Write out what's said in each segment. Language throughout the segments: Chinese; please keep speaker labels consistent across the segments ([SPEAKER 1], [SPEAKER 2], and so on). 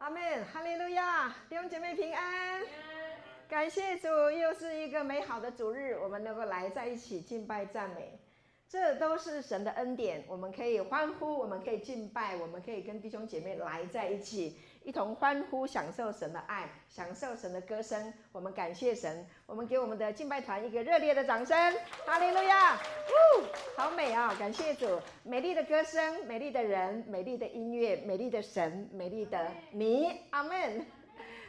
[SPEAKER 1] 阿门，哈利路亚，弟兄姐妹平安。感谢主，又是一个美好的主日，我们能够来在一起敬拜赞美。这都是神的恩典，我们可以欢呼，我们可以敬拜，我们可以跟弟兄姐妹来在一起，一同欢呼，享受神的爱，享受神的歌声。我们感谢神，我们给我们的敬拜团一个热烈的掌声，哈利路亚！呜，好美啊！感谢主，美丽的歌声，美丽的人，美丽的音乐，美丽的神，美丽的你，阿门。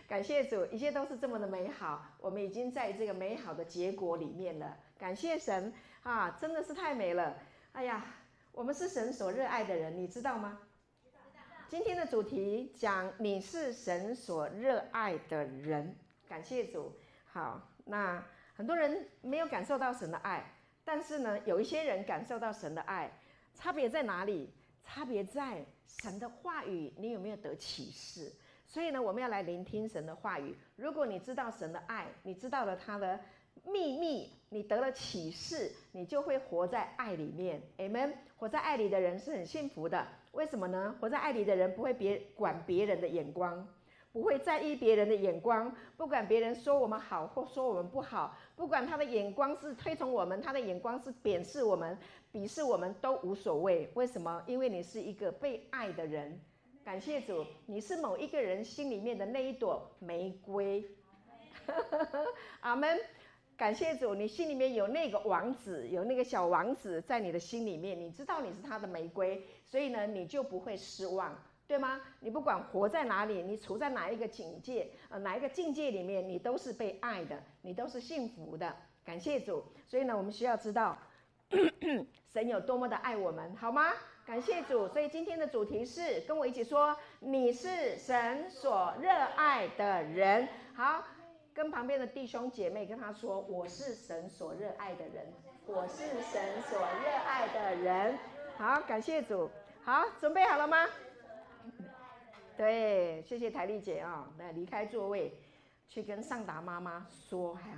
[SPEAKER 1] 感谢主，一切都是这么的美好，我们已经在这个美好的结果里面了。感谢神。啊，真的是太美了！哎呀，我们是神所热爱的人，你知道吗？今天的主题讲你是神所热爱的人，感谢主。好，那很多人没有感受到神的爱，但是呢，有一些人感受到神的爱，差别在哪里？差别在神的话语，你有没有得启示？所以呢，我们要来聆听神的话语。如果你知道神的爱，你知道了他的。秘密，你得了启示，你就会活在爱里面。Amen。活在爱里的人是很幸福的。为什么呢？活在爱里的人不会别管别人的眼光，不会在意别人的眼光，不管别人说我们好或说我们不好，不管他的眼光是推崇我们，他的眼光是贬视我们、鄙视我们都无所谓。为什么？因为你是一个被爱的人。感谢主，你是某一个人心里面的那一朵玫瑰。阿门。感谢主，你心里面有那个王子，有那个小王子在你的心里面，你知道你是他的玫瑰，所以呢，你就不会失望，对吗？你不管活在哪里，你处在哪一个境界，呃，哪一个境界里面，你都是被爱的，你都是幸福的。感谢主，所以呢，我们需要知道 神有多么的爱我们，好吗？感谢主，所以今天的主题是跟我一起说，你是神所热爱的人，好。跟旁边的弟兄姐妹跟他说：“我是神所热爱的人，我是神所热爱的人。”好，感谢主。好，准备好了吗？对，谢谢台丽姐啊、哦。来离开座位，去跟尚达妈妈说：“哎呀，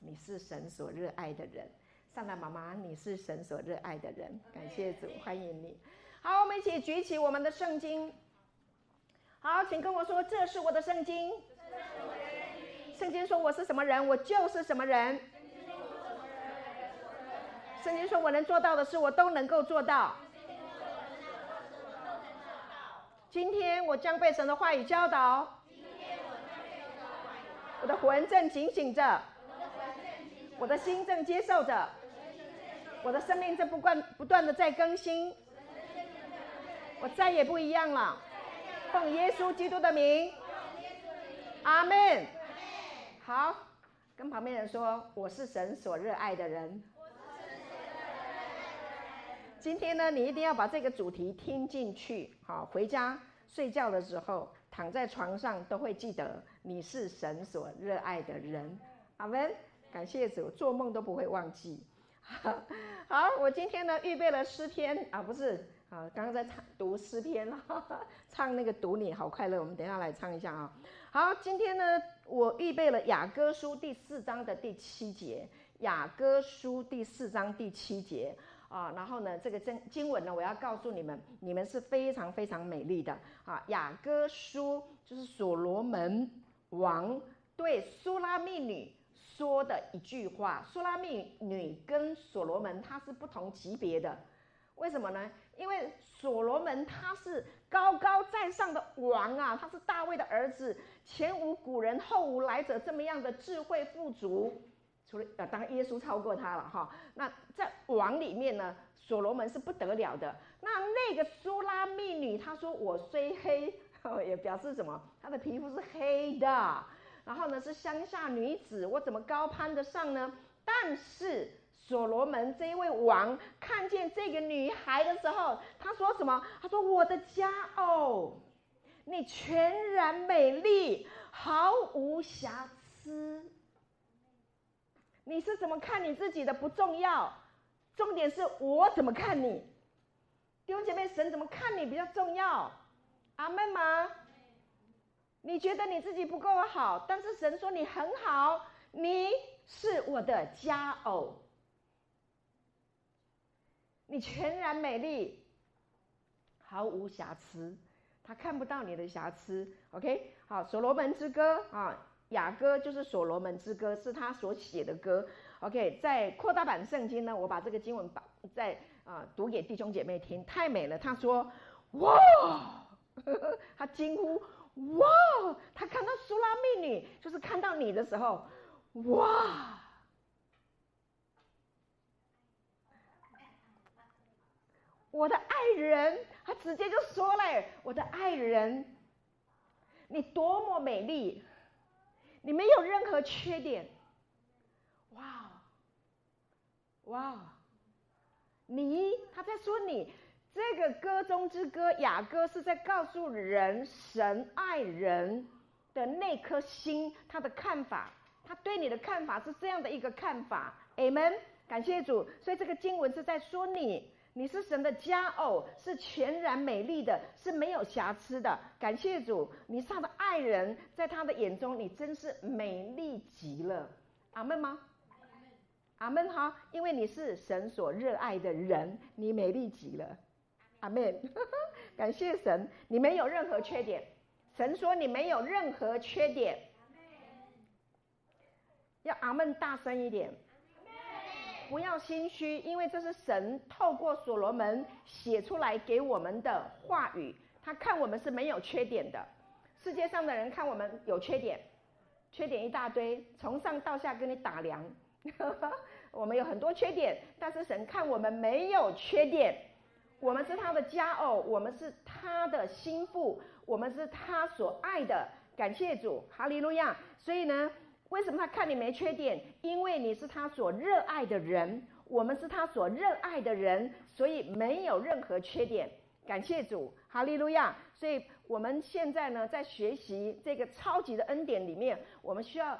[SPEAKER 1] 你是神所热爱的人。”尚达妈妈，你是神所热爱的人。感谢主，欢迎你。好，我们一起举起我们的圣经。好，请跟我说：“这是我的圣经。”圣经说我是什么人，我就是什么人。圣经说我能做到的事，我都能够做到。今天我将被神的话语教导。今天我将被神的话语我的魂正警醒着，我的心正接受着，我的生命正不断不断的在更新。我再也不一样了。奉耶稣基督的名，阿门。好，跟旁边人说，我是神所热爱的人。今天呢，你一定要把这个主题听进去。好，回家睡觉的时候，躺在床上都会记得你是神所热爱的人。阿门。感谢主，做梦都不会忘记。好，我今天呢预备了诗篇啊，不是啊，刚刚在唱读诗篇，唱那个读你好快乐，我们等下来唱一下啊。好，今天呢。我预备了雅歌书第四章的第七节，雅歌书第四章第七节啊，然后呢，这个经经文呢，我要告诉你们，你们是非常非常美丽的啊。雅歌书就是所罗门王对苏拉密女说的一句话，苏拉密女跟所罗门他是不同级别的，为什么呢？因为所罗门他是高高在上的王啊，他是大卫的儿子，前无古人后无来者，这么样的智慧富足，除了呃，当耶稣超过他了哈。那在王里面呢，所罗门是不得了的。那那个苏拉密女，她说我虽黑，也表示什么？她的皮肤是黑的，然后呢是乡下女子，我怎么高攀得上呢？但是。所罗门这一位王看见这个女孩的时候，他说什么？他说：“我的佳偶，你全然美丽，毫无瑕疵。你是怎么看你自己的不重要，重点是我怎么看你。弟兄姐妹，神怎么看你比较重要。阿门吗？你觉得你自己不够好，但是神说你很好，你是我的佳偶。”你全然美丽，毫无瑕疵。他看不到你的瑕疵。OK，好，所罗门之歌啊，雅歌就是所罗门之歌，是他所写的歌。OK，在扩大版圣经呢，我把这个经文把在啊读给弟兄姐妹听，太美了。他说：“哇！”他惊呼：“哇！”他看到苏拉密女，就是看到你的时候，哇！我的爱人，他直接就说了：“我的爱人，你多么美丽，你没有任何缺点。”哇，哇，你，他在说你这个歌中之歌，雅歌是在告诉人，神爱人的那颗心，他的看法，他对你的看法是这样的一个看法。Amen，感谢主。所以这个经文是在说你，你是神的佳偶，是全然美丽的，是没有瑕疵的。感谢主，你是他的爱人，在他的眼中，你真是美丽极了。阿门吗？阿门哈，因为你是神所热爱的人，你美丽极了。阿门，感谢神，你没有任何缺点。神说你没有任何缺点。要阿门大声一点。不要心虚，因为这是神透过所罗门写出来给我们的话语。他看我们是没有缺点的。世界上的人看我们有缺点，缺点一大堆，从上到下跟你打量。我们有很多缺点，但是神看我们没有缺点，我们是他的家偶，我们是他的心腹，我们是他所爱的。感谢主，哈利路亚。所以呢，为什么他看你没缺点？因为你是他所热爱的人，我们是他所热爱的人，所以没有任何缺点。感谢主，哈利路亚。所以我们现在呢，在学习这个超级的恩典里面，我们需要。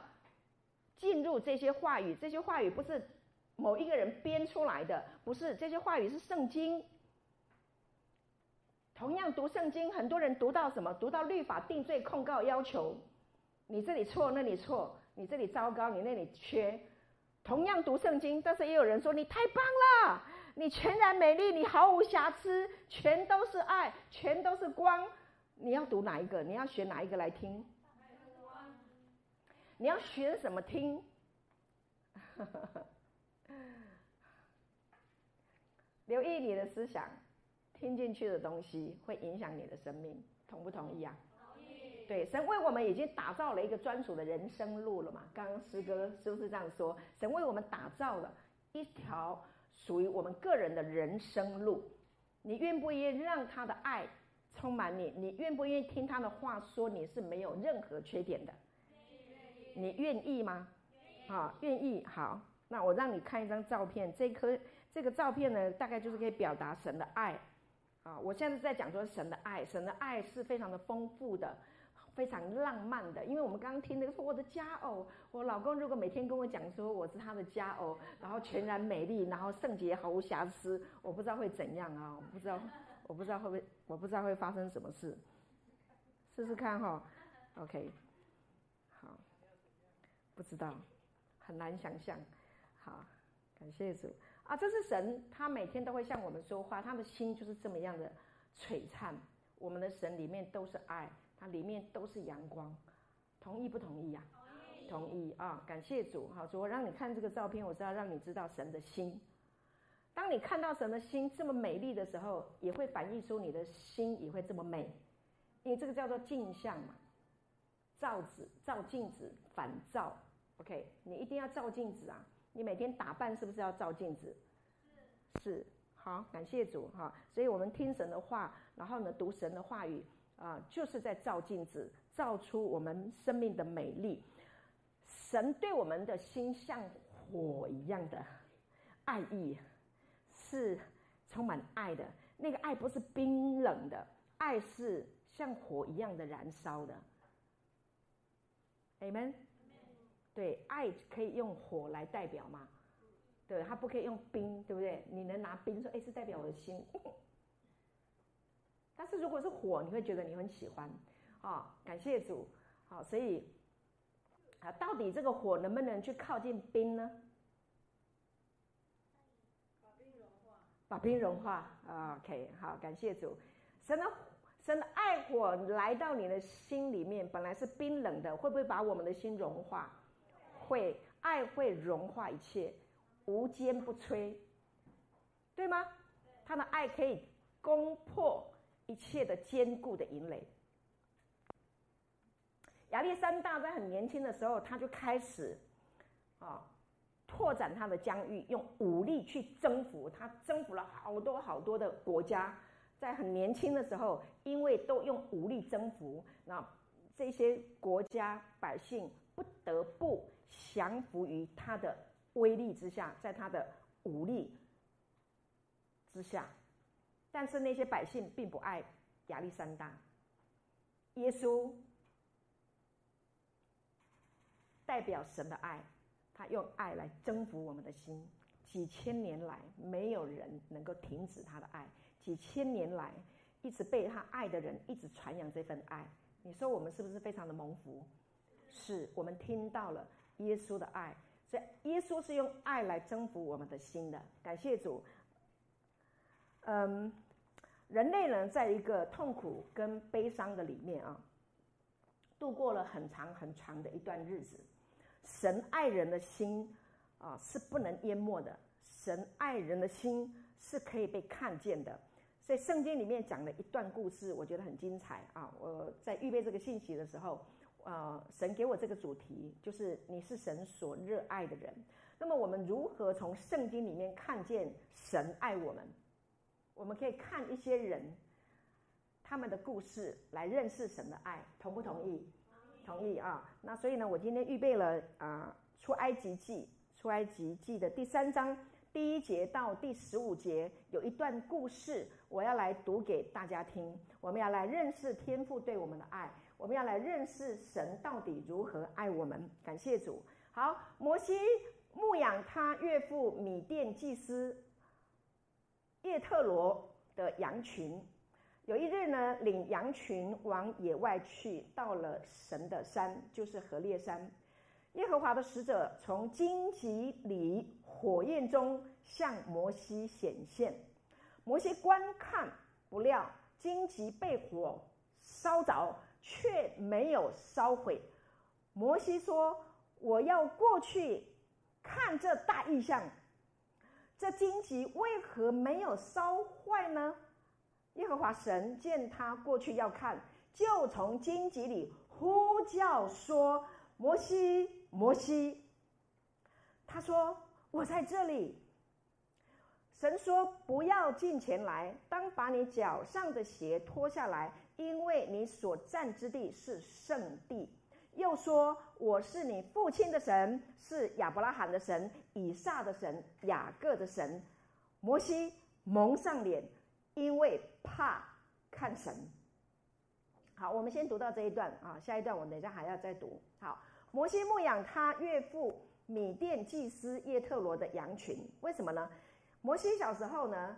[SPEAKER 1] 进入这些话语，这些话语不是某一个人编出来的，不是，这些话语是圣经。同样读圣经，很多人读到什么？读到律法、定罪、控告、要求，你这里错，那里错，你这里糟糕，你那里缺。同样读圣经，但是也有人说你太棒了，你全然美丽，你毫无瑕疵，全都是爱，全都是光。你要读哪一个？你要选哪一个来听？你要选什么听？留意你的思想，听进去的东西会影响你的生命，同不同意啊？对，神为我们已经打造了一个专属的人生路了嘛？刚刚诗歌是不是这样说？神为我们打造了一条属于我们个人的人生路，你愿不愿意让他的爱充满你？你愿不愿意听他的话说你是没有任何缺点的？你愿意吗？好，愿意。好，那我让你看一张照片。这颗这个照片呢，大概就是可以表达神的爱。啊，我现在在讲说神的爱，神的爱是非常的丰富的，非常浪漫的。因为我们刚刚听那个说我的佳偶，我老公如果每天跟我讲说我是他的佳偶，然后全然美丽，然后圣洁毫无瑕疵，我不知道会怎样啊？我不知道，我不知道会不会，我不知道会发生什么事。试试看哈，OK 好。不知道，很难想象。好，感谢主啊！这是神，他每天都会向我们说话，他的心就是这么样的璀璨。我们的神里面都是爱，它里面都是阳光。同意不同意呀？同意。同意啊！感谢主。好，主，我让你看这个照片，我是要让你知道神的心。当你看到神的心这么美丽的时候，也会反映出你的心也会这么美，因为这个叫做镜像嘛，照子照镜子反照。OK，你一定要照镜子啊！你每天打扮是不是要照镜子？是，是，好，感谢主哈。所以我们听神的话，然后呢，读神的话语啊，就是在照镜子，照出我们生命的美丽。神对我们的心像火一样的爱意，是充满爱的。那个爱不是冰冷的，爱是像火一样的燃烧的。Amen。对，爱可以用火来代表吗？对，它不可以用冰，对不对？你能拿冰说，哎，是代表我的心。但是如果是火，你会觉得你很喜欢，啊、哦，感谢主，好、哦，所以啊，到底这个火能不能去靠近冰呢？把冰融化，把冰融化，OK，好，感谢主，神的神的爱火来到你的心里面，本来是冰冷的，会不会把我们的心融化？会，爱会融化一切，无坚不摧，对吗？他的爱可以攻破一切的坚固的营垒。亚历山大在很年轻的时候，他就开始啊拓展他的疆域，用武力去征服，他征服了好多好多的国家。在很年轻的时候，因为都用武力征服，那这些国家百姓不得不降服于他的威力之下，在他的武力之下。但是那些百姓并不爱亚历山大。耶稣代表神的爱，他用爱来征服我们的心。几千年来，没有人能够停止他的爱。几千年来，一直被他爱的人一直传扬这份爱。你说我们是不是非常的蒙福？是，我们听到了耶稣的爱，所以耶稣是用爱来征服我们的心的。感谢主。嗯，人类呢，在一个痛苦跟悲伤的里面啊，度过了很长很长的一段日子。神爱人的心啊，是不能淹没的。神爱人的心是可以被看见的。在圣经里面讲了一段故事，我觉得很精彩啊！我在预备这个信息的时候，呃，神给我这个主题，就是你是神所热爱的人。那么，我们如何从圣经里面看见神爱我们？我们可以看一些人他们的故事来认识神的爱，同不同意？同意啊！那所以呢，我今天预备了啊，《出埃及记》《出埃及记》的第三章。第一节到第十五节有一段故事，我要来读给大家听。我们要来认识天父对我们的爱，我们要来认识神到底如何爱我们。感谢主。好，摩西牧养他岳父米甸祭司叶特罗的羊群。有一日呢，领羊群往野外去，到了神的山，就是何烈山。耶和华的使者从荆棘里火焰中向摩西显现，摩西观看，不料荆棘被火烧着，却没有烧毁。摩西说：“我要过去看这大异象，这荆棘为何没有烧坏呢？”耶和华神见他过去要看，就从荆棘里呼叫说：“摩西。”摩西，他说：“我在这里。”神说：“不要进前来，当把你脚上的鞋脱下来，因为你所站之地是圣地。”又说：“我是你父亲的神，是亚伯拉罕的神、以撒的神、雅各的神。”摩西蒙上脸，因为怕看神。好，我们先读到这一段啊，下一段我等一下还要再读。好。摩西牧养他岳父米甸祭司叶特罗的羊群，为什么呢？摩西小时候呢，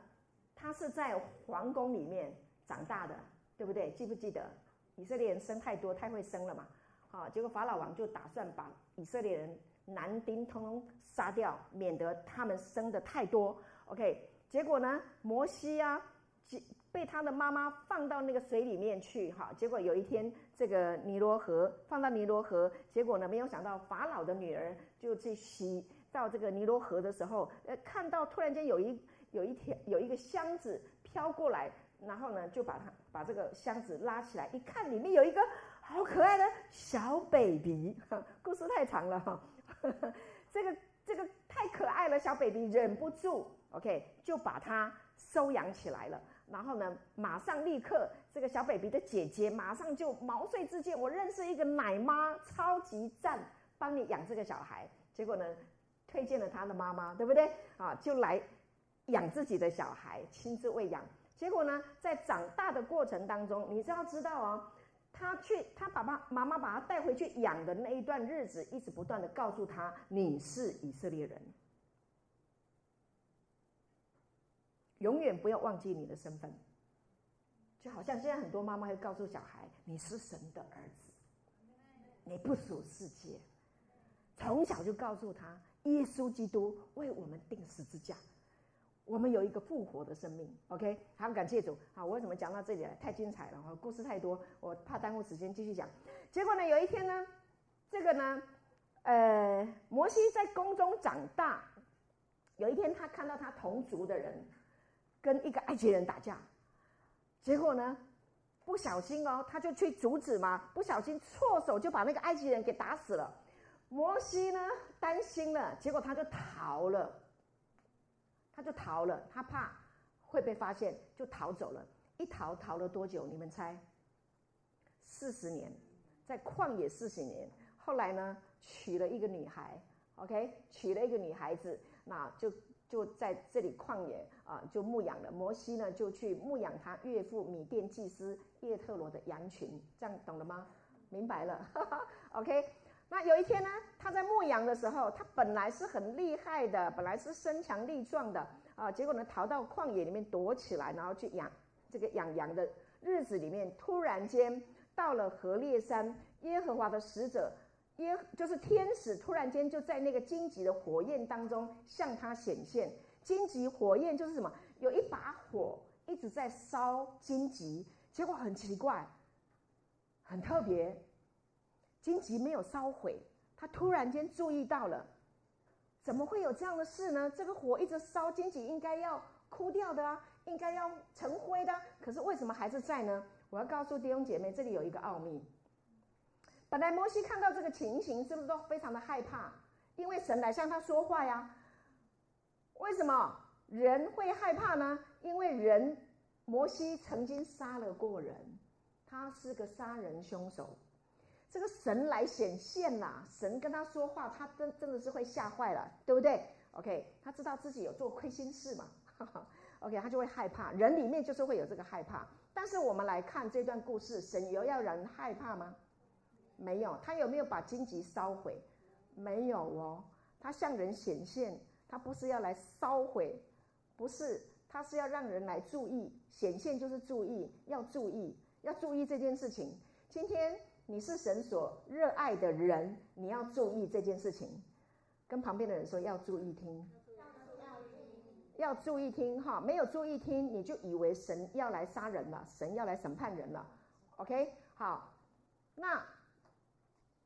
[SPEAKER 1] 他是在皇宫里面长大的，对不对？记不记得？以色列人生太多，太会生了嘛。好，结果法老王就打算把以色列人男丁通通杀掉，免得他们生的太多。OK，结果呢，摩西啊。被他的妈妈放到那个水里面去，哈，结果有一天这个尼罗河放到尼罗河，结果呢，没有想到法老的女儿就去洗到这个尼罗河的时候，呃，看到突然间有一有一条有一个箱子飘过来，然后呢就把它把这个箱子拉起来，一看里面有一个好可爱的小 baby，故事太长了哈，这个这个太可爱了，小 baby 忍不住，OK 就把它收养起来了。然后呢，马上立刻，这个小 baby 的姐姐马上就毛遂自荐，我认识一个奶妈，超级赞，帮你养这个小孩。结果呢，推荐了他的妈妈，对不对？啊，就来养自己的小孩，亲自喂养。结果呢，在长大的过程当中，你是要知道哦，他去他爸爸妈妈把他带回去养的那一段日子，一直不断的告诉他，你是以色列人。永远不要忘记你的身份，就好像现在很多妈妈会告诉小孩：“你是神的儿子，你不属世界。”从小就告诉他，耶稣基督为我们钉十字架，我们有一个复活的生命，OK，好，感谢主。好，我为什么讲到这里来？太精彩了哈，故事太多，我怕耽误时间，继续讲。结果呢，有一天呢，这个呢，呃，摩西在宫中长大。有一天，他看到他同族的人跟一个埃及人打架，结果呢，不小心哦，他就去阻止嘛，不小心错手就把那个埃及人给打死了。摩西呢，担心了，结果他就逃了。他就逃了，他怕会被发现，就逃走了。一逃逃了多久？你们猜？四十年，在旷野四十年。后来呢，娶了一个女孩，OK，娶了一个女孩子，那就就在这里旷野啊，就牧养了。摩西呢，就去牧养他岳父米甸祭司叶特罗的羊群，这样懂了吗？明白了，OK。那有一天呢，他在牧羊的时候，他本来是很厉害的，本来是身强力壮的啊，结果呢，逃到旷野里面躲起来，然后去养这个养羊的日子里面，突然间到了何烈山，耶和华的使者耶就是天使，突然间就在那个荆棘的火焰当中向他显现。荆棘火焰就是什么？有一把火一直在烧荆棘，结果很奇怪，很特别。荆棘没有烧毁，他突然间注意到了，怎么会有这样的事呢？这个火一直烧，荆棘应该要枯掉的啊，应该要成灰的，可是为什么还是在呢？我要告诉弟兄姐妹，这里有一个奥秘。本来摩西看到这个情形，是不是都非常的害怕？因为神来向他说话呀。为什么人会害怕呢？因为人，摩西曾经杀了过人，他是个杀人凶手。这个神来显现啦，神跟他说话，他真真的是会吓坏了，对不对？OK，他知道自己有做亏心事嘛，OK，他就会害怕。人里面就是会有这个害怕。但是我们来看这段故事，神有要人害怕吗？没有。他有没有把荆棘烧毁？没有哦。他向人显现，他不是要来烧毁，不是，他是要让人来注意。显现就是注意，要注意，要注意这件事情。今天。你是神所热爱的人，你要注意这件事情。跟旁边的人说要注意听，要注意听哈，没有注意听，你就以为神要来杀人了，神要来审判人了。OK，好，那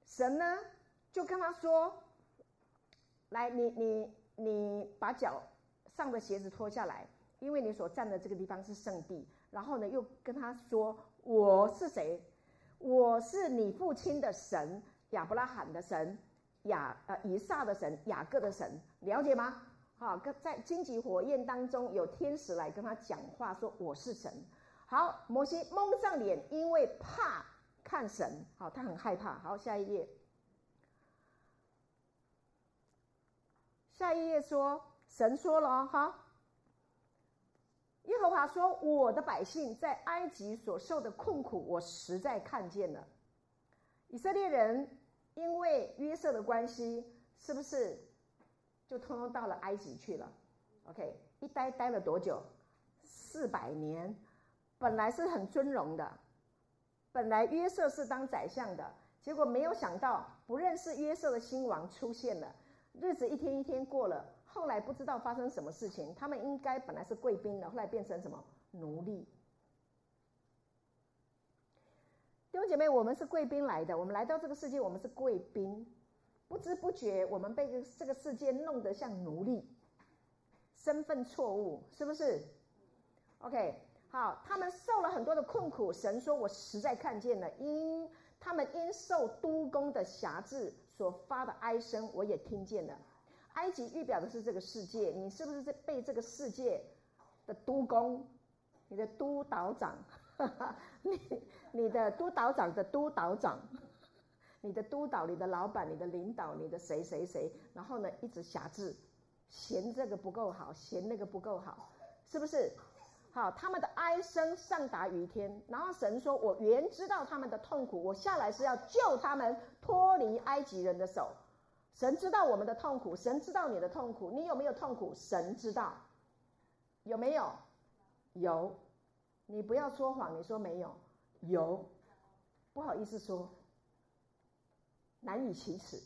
[SPEAKER 1] 神呢就跟他说：“来，你你你把脚上的鞋子脱下来，因为你所站的这个地方是圣地。”然后呢，又跟他说：“我是谁？”我是你父亲的神，亚伯拉罕的神，亚呃以撒的神，雅各的神，了解吗？好，在荆棘火焰当中，有天使来跟他讲话，说我是神。好，摩西蒙上脸，因为怕看神，好，他很害怕。好，下一页，下一页说，神说了哈。耶和华说：“我的百姓在埃及所受的困苦，我实在看见了。以色列人因为约瑟的关系，是不是就通通到了埃及去了？OK，一待待了多久？四百年。本来是很尊荣的，本来约瑟是当宰相的，结果没有想到不认识约瑟的新王出现了。日子一天一天过了。”后来不知道发生什么事情，他们应该本来是贵宾的，后来变成什么奴隶？弟兄姐妹，我们是贵宾来的，我们来到这个世界，我们是贵宾，不知不觉我们被这个世界弄得像奴隶，身份错误，是不是？OK，好，他们受了很多的困苦，神说我实在看见了，因他们因受督工的辖制所发的哀声，我也听见了。埃及预表的是这个世界，你是不是在被这个世界的督工、你的督导长、你你的督导长的督导长、你的督导、你的老板、你的领导、你的谁谁谁，然后呢一直辖制，嫌这个不够好，嫌那个不够好，是不是？好，他们的哀声上达于天，然后神说：“我原知道他们的痛苦，我下来是要救他们脱离埃及人的手。”神知道我们的痛苦，神知道你的痛苦，你有没有痛苦？神知道，有没有？有，你不要说谎，你说没有，有，不好意思说，难以启齿，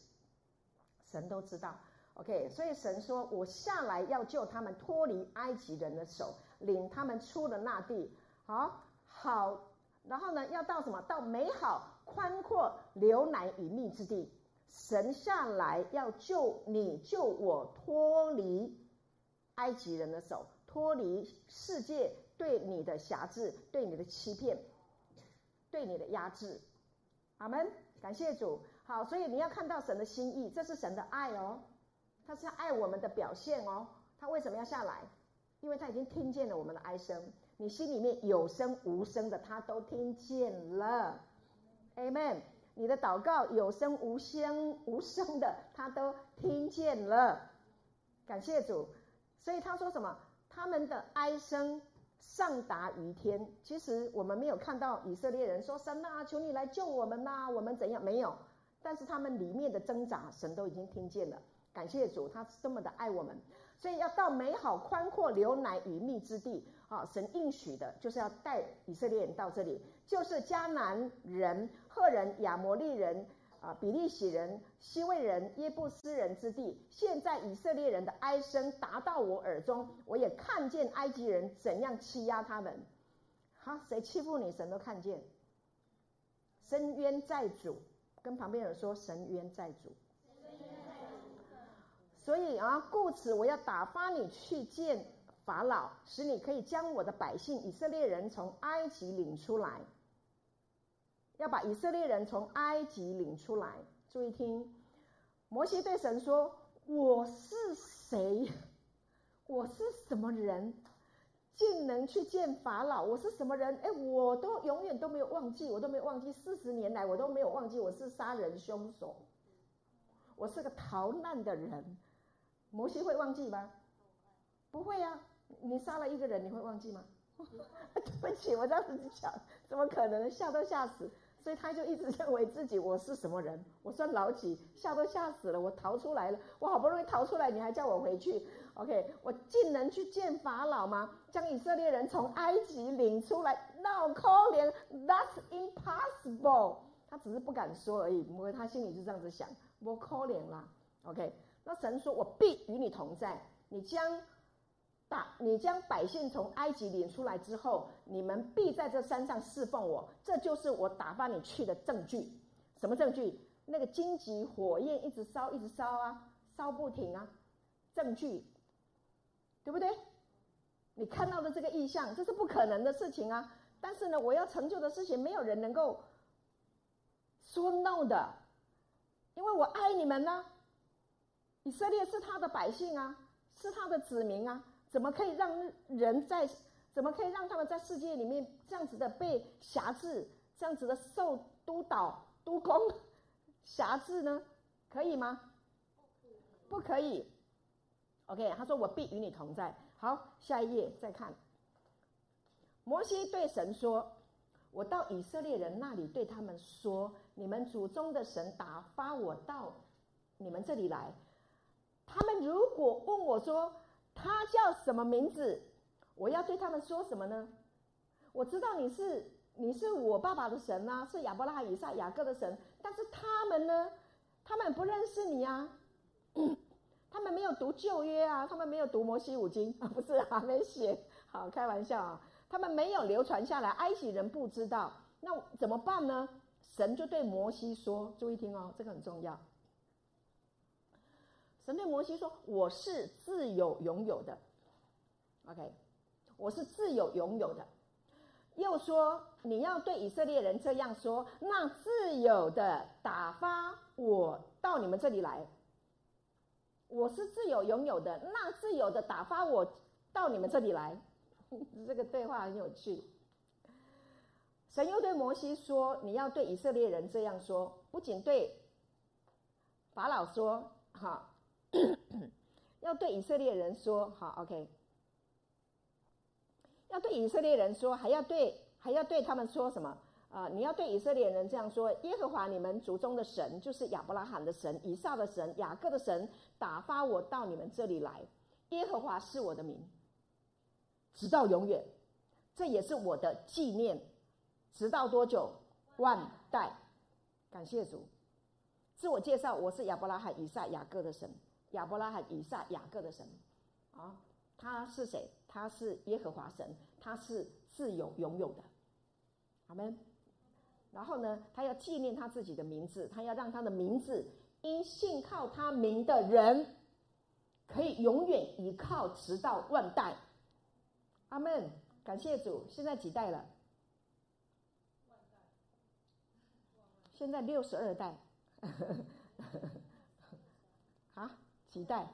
[SPEAKER 1] 神都知道。OK，所以神说：“我下来要救他们脱离埃及人的手，领他们出了那地。好，好，然后呢，要到什么？到美好、宽阔、流奶与蜜之地。神下来要救你，救我脱离埃及人的手，脱离世界对你的辖制、对你的欺骗、对你的压制。阿门。感谢主。好，所以你要看到神的心意，这是神的爱哦。”他是爱我们的表现哦，他为什么要下来？因为他已经听见了我们的哀声，你心里面有声无声的，他都听见了，Amen。你的祷告有声无声无声的，他都听见了，感谢主。所以他说什么？他们的哀声上达于天。其实我们没有看到以色列人说神啊，求你来救我们呐、我们怎样？没有，但是他们里面的挣扎，神都已经听见了。感谢主，他是这么的爱我们，所以要到美好、宽阔、流奶与蜜之地啊！神应许的就是要带以色列人到这里，就是迦南人、赫人、亚摩利人啊、比利洗人、希未人、耶布斯人之地。现在以色列人的哀声达到我耳中，我也看见埃及人怎样欺压他们。哈，谁欺负你，神都看见。伸冤在主，跟旁边人说：伸冤在主。所以啊，故此我要打发你去见法老，使你可以将我的百姓以色列人从埃及领出来。要把以色列人从埃及领出来。注意听，摩西对神说：“我是谁？我是什么人，竟能去见法老？我是什么人？哎，我都永远都没有忘记，我都没有忘记，四十年来我都没有忘记，我是杀人凶手，我是个逃难的人。”摩西会忘记吗？不会呀、啊，你杀了一个人，你会忘记吗？对不起，我这样子讲，怎么可能？吓都吓死，所以他就一直 认为自己我是什么人？我算老几？吓都吓死了，我逃出来了，我好不容易逃出来，你还叫我回去？OK，我竟能去见法老吗？将以色列人从埃及领出来？No，可怜，That's impossible。他只是不敢说而已，因为他心里就这样子想，我可怜啦。OK。那神说：“我必与你同在。你将打，你将百姓从埃及领出来之后，你们必在这山上侍奉我。这就是我打发你去的证据。什么证据？那个荆棘火焰一直烧，一直烧啊，烧不停啊，证据，对不对？你看到的这个异象，这是不可能的事情啊。但是呢，我要成就的事情，没有人能够说 no 的，因为我爱你们呢。”以色列是他的百姓啊，是他的子民啊，怎么可以让人在，怎么可以让他们在世界里面这样子的被辖制，这样子的受督导、督工、辖制呢？可以吗？不可以。OK，他说我必与你同在。好，下一页再看。摩西对神说：“我到以色列人那里，对他们说，你们祖宗的神打发我到你们这里来。”他们如果问我说他叫什么名字，我要对他们说什么呢？我知道你是你是我爸爸的神呐、是亚伯拉罕、以撒、雅各的神，但是他们呢？他们不认识你啊，他们没有读旧约啊，他们没有读摩西五经啊，不是啊，没写，好开玩笑啊，他们没有流传下来，埃及人不知道，那怎么办呢？神就对摩西说：“注意听哦，这个很重要。”神对摩西说：“我是自有拥有的，OK，我是自有拥有的。”又说：“你要对以色列人这样说，那自有的打发我到你们这里来。我是自有拥有的，那自有的打发我到你们这里来。”这个对话很有趣。神又对摩西说：“你要对以色列人这样说，不仅对法老说，哈。” 要对以色列人说，好，OK。要对以色列人说，还要对还要对他们说什么？啊、呃，你要对以色列人这样说：耶和华你们族中的神，就是亚伯拉罕的神、以撒的神、雅各的神，打发我到你们这里来。耶和华是我的名，直到永远。这也是我的纪念，直到多久？万代。感谢主。自我介绍：我是亚伯拉罕、以撒、雅各的神。亚伯拉罕、以撒、雅各的神啊，他是谁？他是耶和华神，他是自由拥有的，阿门。然后呢，他要纪念他自己的名字，他要让他的名字因信靠他名的人，可以永远依靠，直到万代。阿门。感谢主。现在几代了？现在六十二代。几代？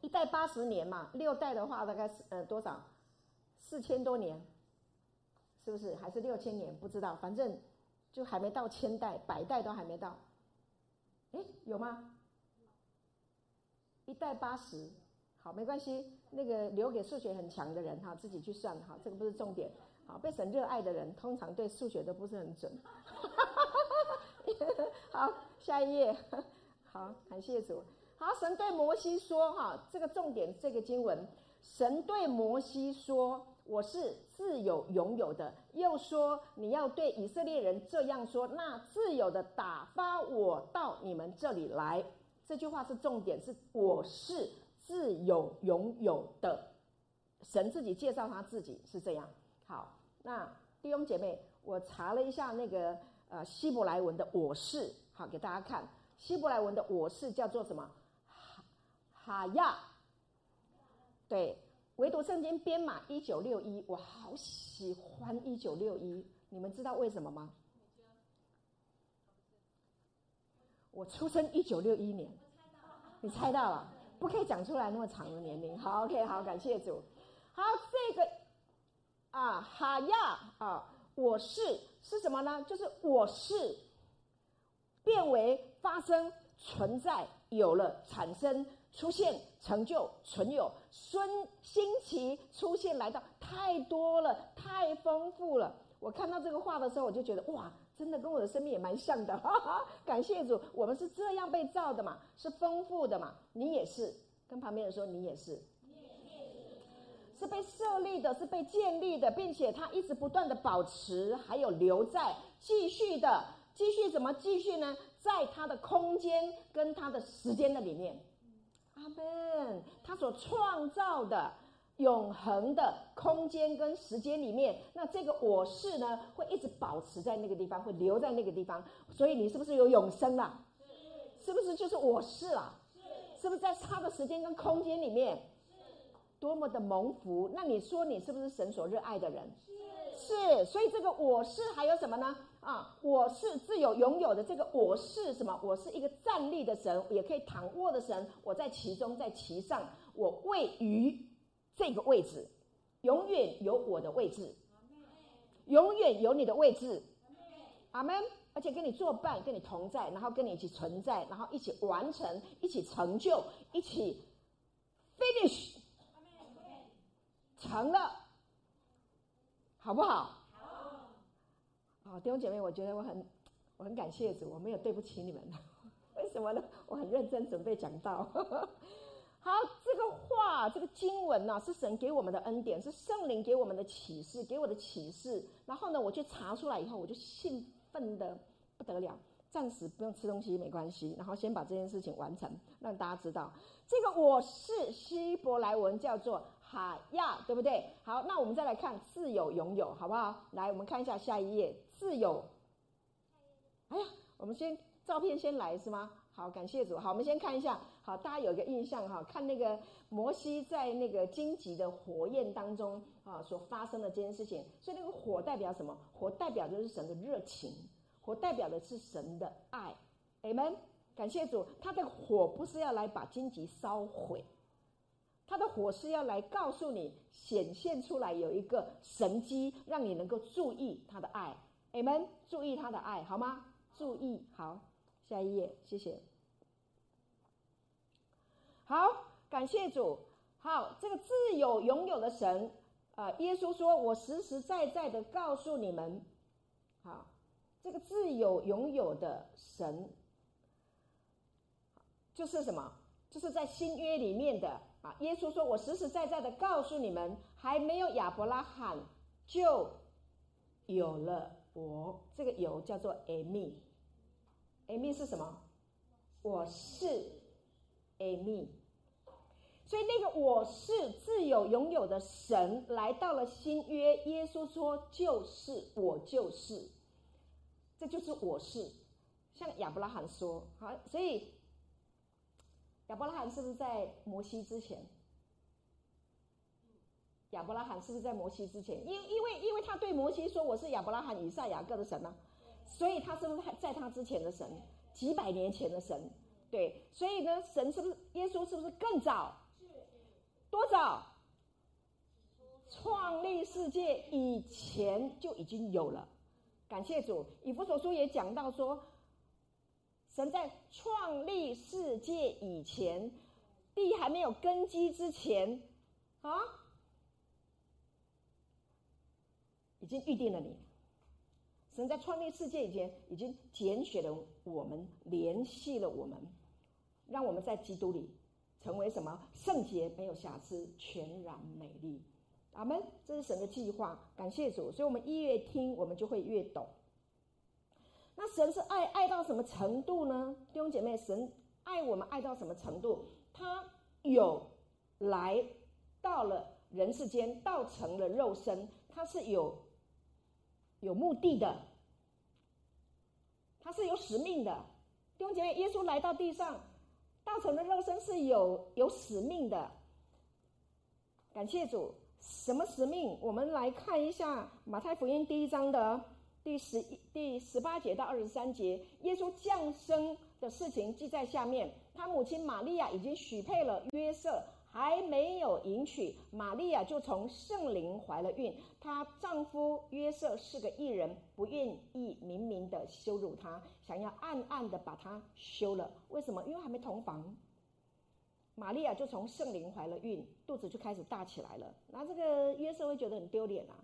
[SPEAKER 1] 一代八十年嘛，六代的话大概是呃多少？四千多年。是不是还是六千年？不知道，反正就还没到千代，百代都还没到。哎，有吗？一代八十，好，没关系，那个留给数学很强的人哈，自己去算哈，这个不是重点。好，被神热爱的人，通常对数学都不是很准。好，下一页。好，感谢主。好，神对摩西说哈，这个重点，这个经文，神对摩西说。我是自有拥有的，又说你要对以色列人这样说：那自有的打发我到你们这里来。这句话是重点，是我是自有拥有的。神自己介绍他自己是这样。好，那弟兄姐妹，我查了一下那个呃希伯来文的我是，好给大家看。希伯来文的我是叫做什么？哈哈亚，对。唯独圣经编码一九六一，我好喜欢一九六一，你们知道为什么吗？我出生一九六一年，你猜到了？不可以讲出来那么长的年龄。好，OK，好，感谢主。好，这个啊，哈亚啊，我是是什么呢？就是我是变为发生、存在、有了、产生。出现、成就、存有、孙、新奇出现、来到，太多了，太丰富了。我看到这个话的时候，我就觉得哇，真的跟我的生命也蛮像的。哈哈，感谢主，我们是这样被造的嘛，是丰富的嘛。你也是，跟旁边人说，你也是，是被设立的，是被建立的，并且它一直不断的保持，还有留在，继续的，继续怎么继续呢？在他的空间跟他的时间的里面。阿门！他所创造的永恒的空间跟时间里面，那这个我是呢，会一直保持在那个地方，会留在那个地方。所以你是不是有永生啊？是，不是就是我是啊？是，是不是在他的时间跟空间里面？多么的蒙福！那你说你是不是神所热爱的人？是，所以这个我是还有什么呢？啊，我是自有拥有的。这个我是什么？我是一个站立的神，也可以躺卧的神。我在其中，在其上，我位于这个位置，永远有我的位置，永远有你的位置。阿门。而且跟你作伴，跟你同在，然后跟你一起存在，然后一起完成，一起成就，一起 finish，成了。好不？好。好，弟兄姐妹，我觉得我很，我很感谢主，我没有对不起你们。为什么呢？我很认真准备讲道。好，这个话，这个经文呢、是神给我们的恩典，是圣灵给我们的启示，给我的启示。然后呢，我去查出来以后，我就兴奋得不得了。暂时不用吃东西没关系，然后先把这件事情完成，让大家知道，这个我是希伯来文叫做。哈亚，对不对？好，那我们再来看自有拥有，好不好？来，我们看一下下一页，自有。哎呀，我们先照片先来是吗？好，感谢主。好，我们先看一下。好，大家有一个印象哈，看那个摩西在那个荆棘的火焰当中啊所发生的这件事情。所以那个火代表什么？火代表就是神的热情，火代表的是神的爱。Amen。感谢主，他的火不是要来把荆棘烧毁。他的火是要来告诉你，显现出来有一个神迹，让你能够注意他的爱。你们注意他的爱，好吗？注意，好，下一页，谢谢。好，感谢主。好，这个自有拥有的神，啊、呃，耶稣说：“我实实在在的告诉你们，好，这个自有拥有的神，就是什么？就是在新约里面的。”啊，耶稣说：“我实实在在的告诉你们，还没有亚伯拉罕，就有了我。这个有叫做 Amy，Amy 是什么？我是 Amen。所以那个我是自有拥有的神来到了新约，耶稣说就是我就是，这就是我是。像亚伯拉罕说，好，所以亚伯拉罕是不是在摩西之前？亚伯拉罕是不是在摩西之前？因因为因为他对摩西说我是亚伯拉罕、以撒、雅各的神呢、所以他是不是在他之前的神？几百年前的神？对，所以呢，神是不是耶稣是不是更早？多早？创立世界以前就已经有了。感谢主，以弗所书也讲到说，神在创立世界以前，地还没有根基之前，啊。已经预定了你，神在创立世界以前已经拣选了我们，联系了我们，让我们在基督里成为什么？圣洁，没有瑕疵，全然美丽。阿门。这是神的计划，感谢主。所以，我们越听，我们就会越懂。那神是爱爱到什么程度呢？弟兄姐妹，神爱我们爱到什么程度？他有来到了人世间，道成了肉身，他是有。有目的的，他是有使命的。弟兄姐妹，耶稣来到地上，道成的肉身是有有使命的。感谢主，什么使命？我们来看一下马太福音第一章的第十一、第十八节到二十三节，耶稣降生的事情记在下面。他母亲玛利亚已经许配了约瑟。还没有迎娶，玛利亚就从圣灵怀了孕。她丈夫约瑟是个义人，不愿意明明的羞辱她，想要暗暗的把她休了。为什么？因为还没同房。玛利亚就从圣灵怀了孕，肚子就开始大起来了。那这个约瑟会觉得很丢脸啊，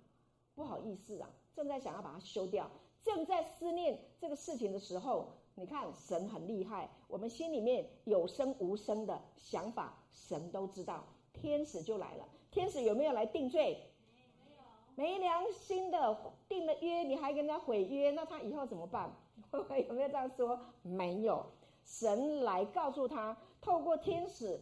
[SPEAKER 1] 不好意思啊，正在想要把她休掉，正在思念这个事情的时候。你看，神很厉害。我们心里面有声无声的想法，神都知道。天使就来了。天使有没有来定罪？没有。没良心的定了约，你还跟他毁约，那他以后怎么办？有没有这样说？没有。神来告诉他，透过天使，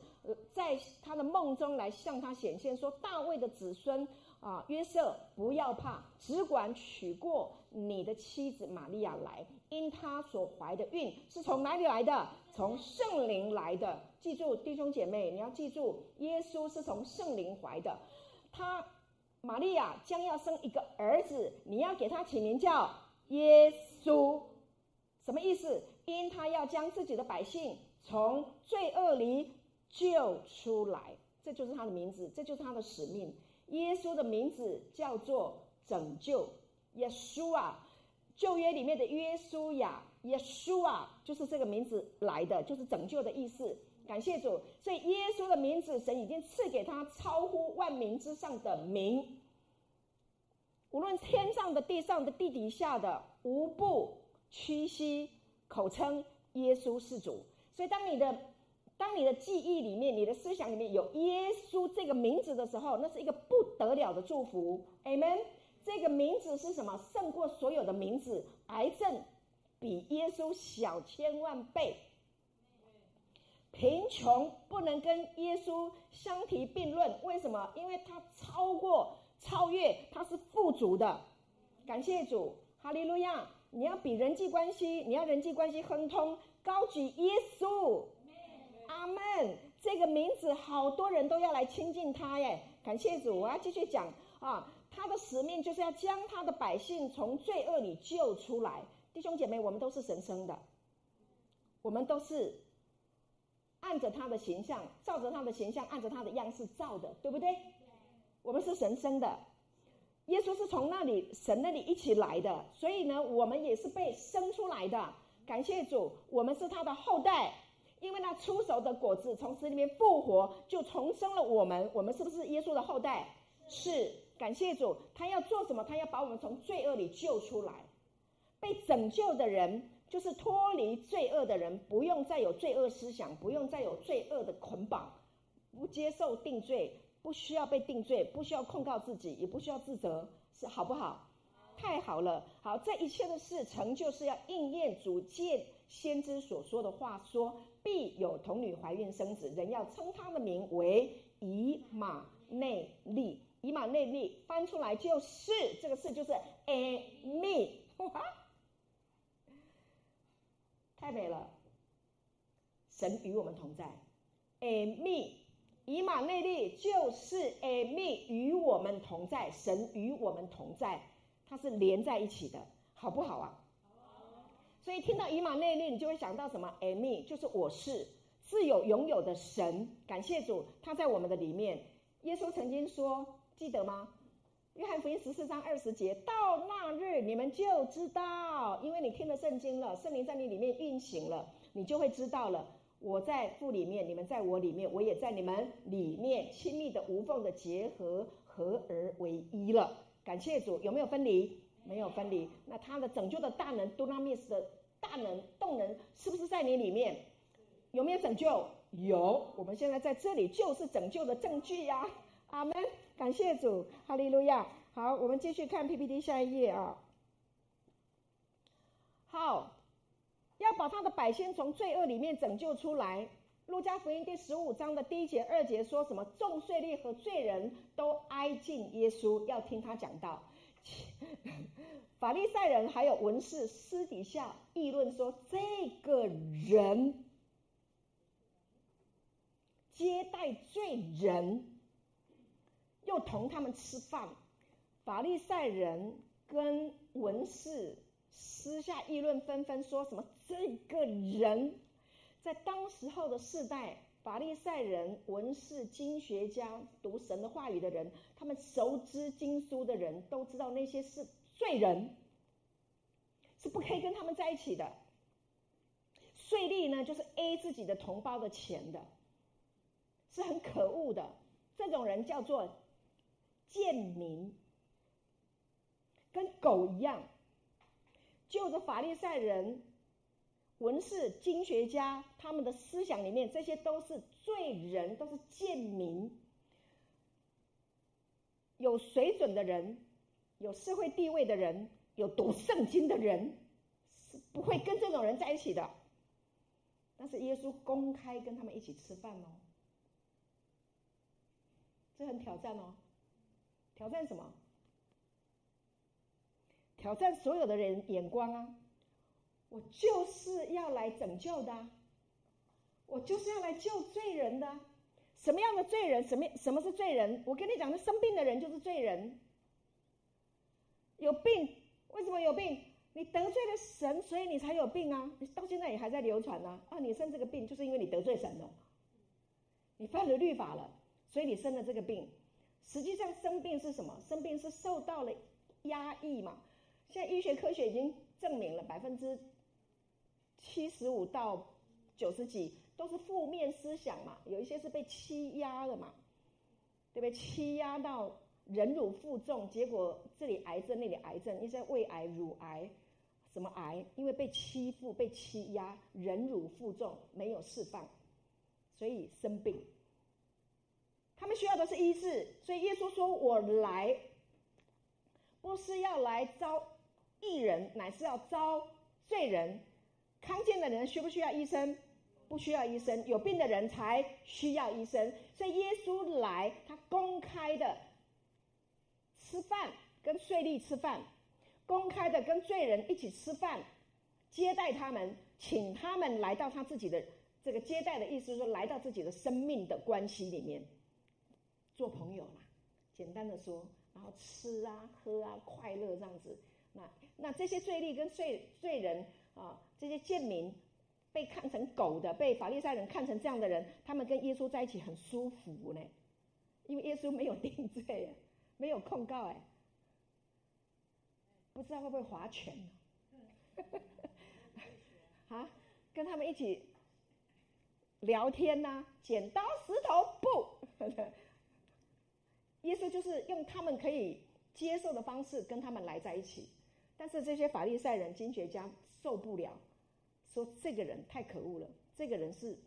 [SPEAKER 1] 在他的梦中来向他显现，说：大卫的子孙。啊，约瑟，不要怕，只管娶过你的妻子玛利亚来，因她所怀的孕是从哪里来的？从圣灵来的。记住，弟兄姐妹，你要记住，耶稣是从圣灵怀的。他玛利亚将要生一个儿子，你要给他起名叫耶稣，什么意思？因他要将自己的百姓从罪恶里救出来，这就是他的名字，这就是他的使命。耶稣的名字叫做拯救，耶稣啊，旧约里面的约书亚，耶稣啊，就是这个名字来的，就是拯救的意思。感谢主，所以耶稣的名字，神已经赐给他超乎万名之上的名，无论天上的、地上的、地底下的，无不屈膝口称耶稣是主。所以当你的。当你的记忆里面、你的思想里面有耶稣这个名字的时候，那是一个不得了的祝福。Amen。这个名字是什么？胜过所有的名字。癌症比耶稣小千万倍。贫穷不能跟耶稣相提并论。为什么？因为他超过、超越，他是富足的。感谢主，哈利路亚！你要比人际关系，你要人际关系亨通，高举耶稣。阿门！这个名字好多人都要来亲近他耶。感谢主，我要继续讲啊。他的使命就是要将他的百姓从罪恶里救出来。弟兄姐妹，我们都是神生的，我们都是按着他的形象，照着他的形象，按着他的样式造的，对不对？我们是神生的，耶稣是从那里神那里一起来的，所以呢，我们也是被生出来的。感谢主，我们是他的后代。因为那初熟的果子从死里面复活，就重生了我们。我们是不是耶稣的后代？是。感谢主，他要做什么？他要把我们从罪恶里救出来。被拯救的人，就是脱离罪恶的人，不用再有罪恶思想，不用再有罪恶的捆绑，不接受定罪，不需要被定罪，不需要控告自己，也不需要自责，是好不好？太好了！好，这一切的事成就是要应验主借先知所说的话说，说必有童女怀孕生子，人要称他的名为以马内利。以马内利翻出来就是这个是，就是 Ami，太美了！神与我们同在 a m y 以马内利就是 a m y 与我们同在，神与我们同在，它是连在一起的，好不好啊？所以听到以马内利，你就会想到什么？Ami 就是我是自有拥有的神，感谢主，他在我们的里面。耶稣曾经说。记得吗？约翰福音十四章二十节，到那日你们就知道，因为你听了圣经了，圣灵在你里面运行了，你就会知道了。我在父里面，你们在我里面，我也在你们里面，亲密的无缝的结合，合而为一了。感谢主，有没有分离？没有分离。那他的拯救的大能，Dunamis 的大能动能，是不是在你里面？有没有拯救？有。我们现在在这里就是拯救的证据呀、阿门。感谢主，哈利路亚。好，我们继续看 PPT 下一页啊。好，要把他的百姓从罪恶里面拯救出来。路加福音第十五章的第一节、二节说什么？众税吏和罪人都挨近耶稣，要听他讲道。法利赛人还有文士私底下议论说，这个人接待罪人。又同他们吃饭，法利赛人跟文士私下议论纷纷，说什么这个人，在当时候的世代，法利赛人、文士、经学家、读神的话语的人，他们熟知经书的人都知道那些是罪人，是不可以跟他们在一起的。税吏呢，就是 A 自己的同胞的钱的，是很可恶的。这种人叫做。贱民跟狗一样，就着法利赛人、文士、经学家他们的思想里面，这些都是罪人，都是贱民。有水准的人，有社会地位的人，有读圣经的人，是不会跟这种人在一起的。但是耶稣公开跟他们一起吃饭哦，这很挑战哦。挑战什么？挑战所有的人眼光啊！我就是要来拯救的，我就是要来救罪人的。什么样的罪人？什么什么是罪人？我跟你讲，那生病的人就是罪人。有病，为什么有病？你得罪了神，所以你才有病啊！你到现在也还在流传呢。啊，你生这个病，就是因为你得罪神了，你犯了律法了，所以你生了这个病。实际上生病是什么？生病是受到了压抑嘛？现在医学科学已经证明了，百分之七十五到九十几都是负面思想嘛，有一些是被欺压的嘛，对不对？欺压到忍辱负重，结果这里癌症，那里癌症，一些胃癌、乳癌，什么癌？因为被欺负、被欺压，忍辱负重，没有释放，所以生病。他们需要的是医治，所以耶稣说：“我来，不是要来招义人，乃是要招罪人。康健的人需不需要医生？不需要医生，有病的人才需要医生。所以耶稣来，他公开的吃饭，跟税吏吃饭，公开的跟罪人一起吃饭，接待他们，请他们来到他自己的这个接待的意思，说来到自己的生命的关系里面。”做朋友嘛，简单的说，然后吃啊、喝啊、快乐这样子。那那这些罪吏跟罪罪人啊，这些贱民被看成狗的，被法利赛人看成这样的人，他们跟耶稣在一起很舒服呢，因为耶稣没有定罪，没有控告，哎，不知道会不会划拳呢？啊，跟他们一起聊天呐、剪刀石头布。耶稣就是用他们可以接受的方式跟他们来在一起，但是这些法利赛人、经学家受不了，说这个人太可恶了，这个人是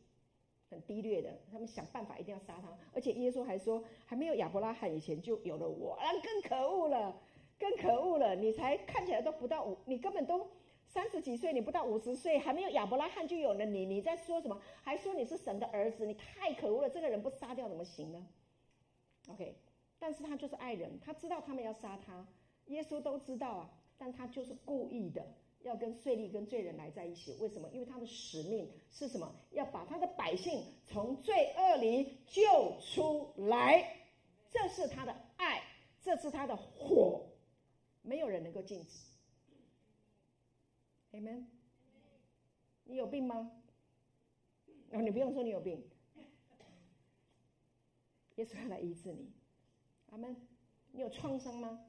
[SPEAKER 1] 很低劣的，他们想办法一定要杀他。而且耶稣还说，还没有亚伯拉罕以前就有了我，那更可恶了，更可恶了，你才看起来都不到五，你根本都三十几岁，你不到五十岁，还没有亚伯拉罕就有了你，你在说什么？还说你是神的儿子，你太可恶了！这个人不杀掉怎么行呢？OK，但是他就是爱人，他知道他们要杀他，耶稣都知道啊，但他就是故意的要跟税吏跟罪人来在一起。为什么？因为他的使命是什么？要把他的百姓从罪恶里救出来，这是他的爱，这是他的火。没有人能够禁止，Amen。你有病吗？哦，你不用说你有病，耶稣要来医治你，阿门。你有创伤吗？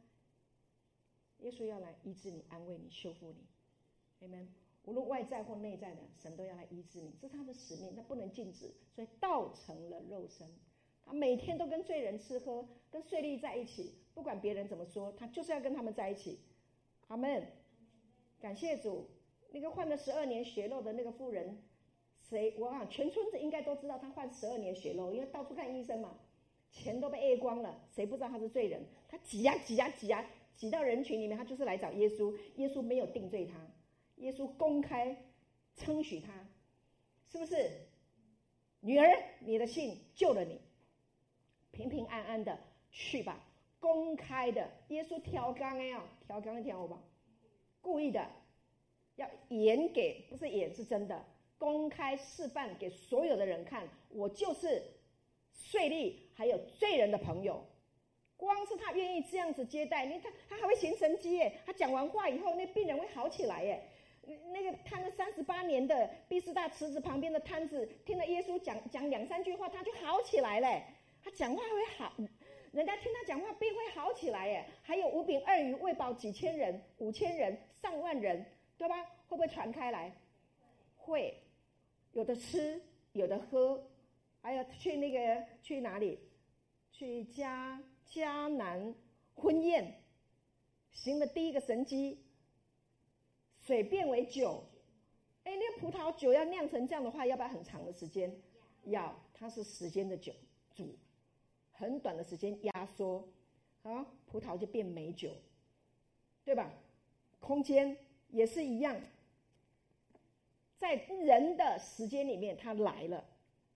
[SPEAKER 1] 耶稣要来医治你、安慰你、修复你，Amen。无论外在或内在的，神都要来医治你，这是他的使命，他不能禁止，所以道成了肉身。他每天都跟罪人吃喝，跟税吏在一起。不管别人怎么说，他就是要跟他们在一起。阿门。感谢主。那个患了十二年血肉的那个妇人，谁？我想全村子应该都知道他患十二年血肉，因为到处看医生嘛，钱都被 A 光了，谁不知道他是罪人？他挤呀挤呀挤呀，挤到人群里面，他就是来找耶稣。耶稣没有定罪他，耶稣公开称许他，是不是？女儿，你的信救了你，平平安安的去吧。公开的，耶稣挑缸哎呀，挑缸一挑吧，故意的，要演给，不是演是真的，公开示范给所有的人看，我就是税吏还有罪人的朋友。光是他愿意这样子接待，你看他还会行神迹耶，他讲完话以后，那病人会好起来耶。那个瘫了三十八年的毕士大池子旁边的瘫子，听了耶稣讲讲两三句话，他就好起来嘞，他讲话会好。人家听他讲话，病会好起来耶！还有五饼二鱼喂饱几千人、五千人、上万人，对吧？会不会传开来？会，有的吃，有的喝，还有去那个去哪里？去家迦南婚宴，行的第一个神迹，水变为酒。哎，那个葡萄酒要酿成这样的话，要不要很长的时间？要，它是时间的酒煮。很短的时间压缩，啊，葡萄就变美酒，对吧？空间也是一样，在人的时间里面，它来了，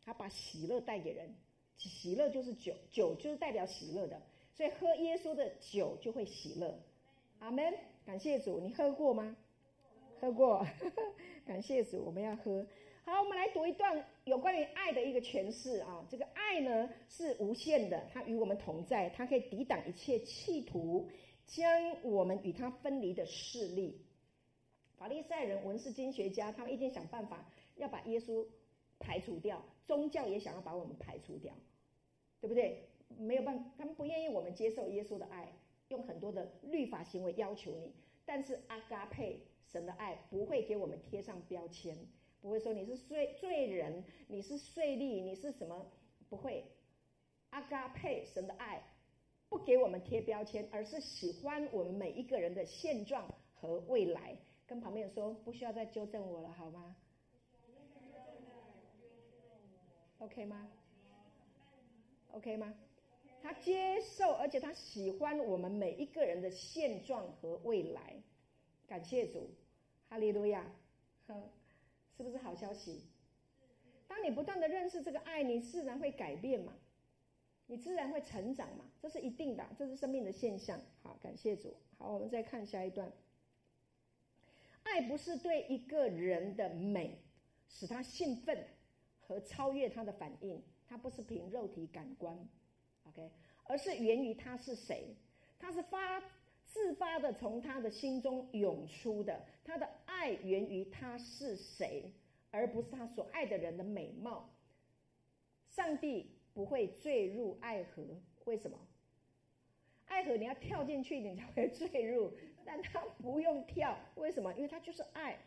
[SPEAKER 1] 它把喜乐带给人，喜乐就是酒，酒就是代表喜乐的，所以喝耶稣的酒就会喜乐。阿门，感谢主，你喝过吗？喝过，感谢主，我们要喝。好，我们来读一段有关于爱的一个诠释啊。这个爱呢是无限的，它与我们同在，它可以抵挡一切企图将我们与它分离的势力。法利赛人、文士、经学家，他们一定想办法要把耶稣排除掉，宗教也想要把我们排除掉，对不对？没有办法，他们不愿意我们接受耶稣的爱，用很多的律法行为要求你。但是阿嘎佩神的爱不会给我们贴上标签。不会说你是罪罪人，你是税吏，你是什么？不会。阿嘎佩神的爱，不给我们贴标签，而是喜欢我们每一个人的现状和未来。跟旁边人说，不需要再纠正我了，好吗？OK 吗？OK 吗？他接受，而且他喜欢我们每一个人的现状和未来。感谢主，哈利路亚。哼。是不是好消息？当你不断的认识这个爱，你自然会改变嘛，你自然会成长嘛，这是一定的，这是生命的现象。好，感谢主。好，我们再看下一段。爱不是对一个人的美使他兴奋和超越他的反应，他不是凭肉体感官，OK，而是源于他是谁，他是发。自发的从他的心中涌出的，他的爱源于他是谁，而不是他所爱的人的美貌。上帝不会坠入爱河，为什么？爱河你要跳进去，你才会坠入，但他不用跳，为什么？因为他就是爱，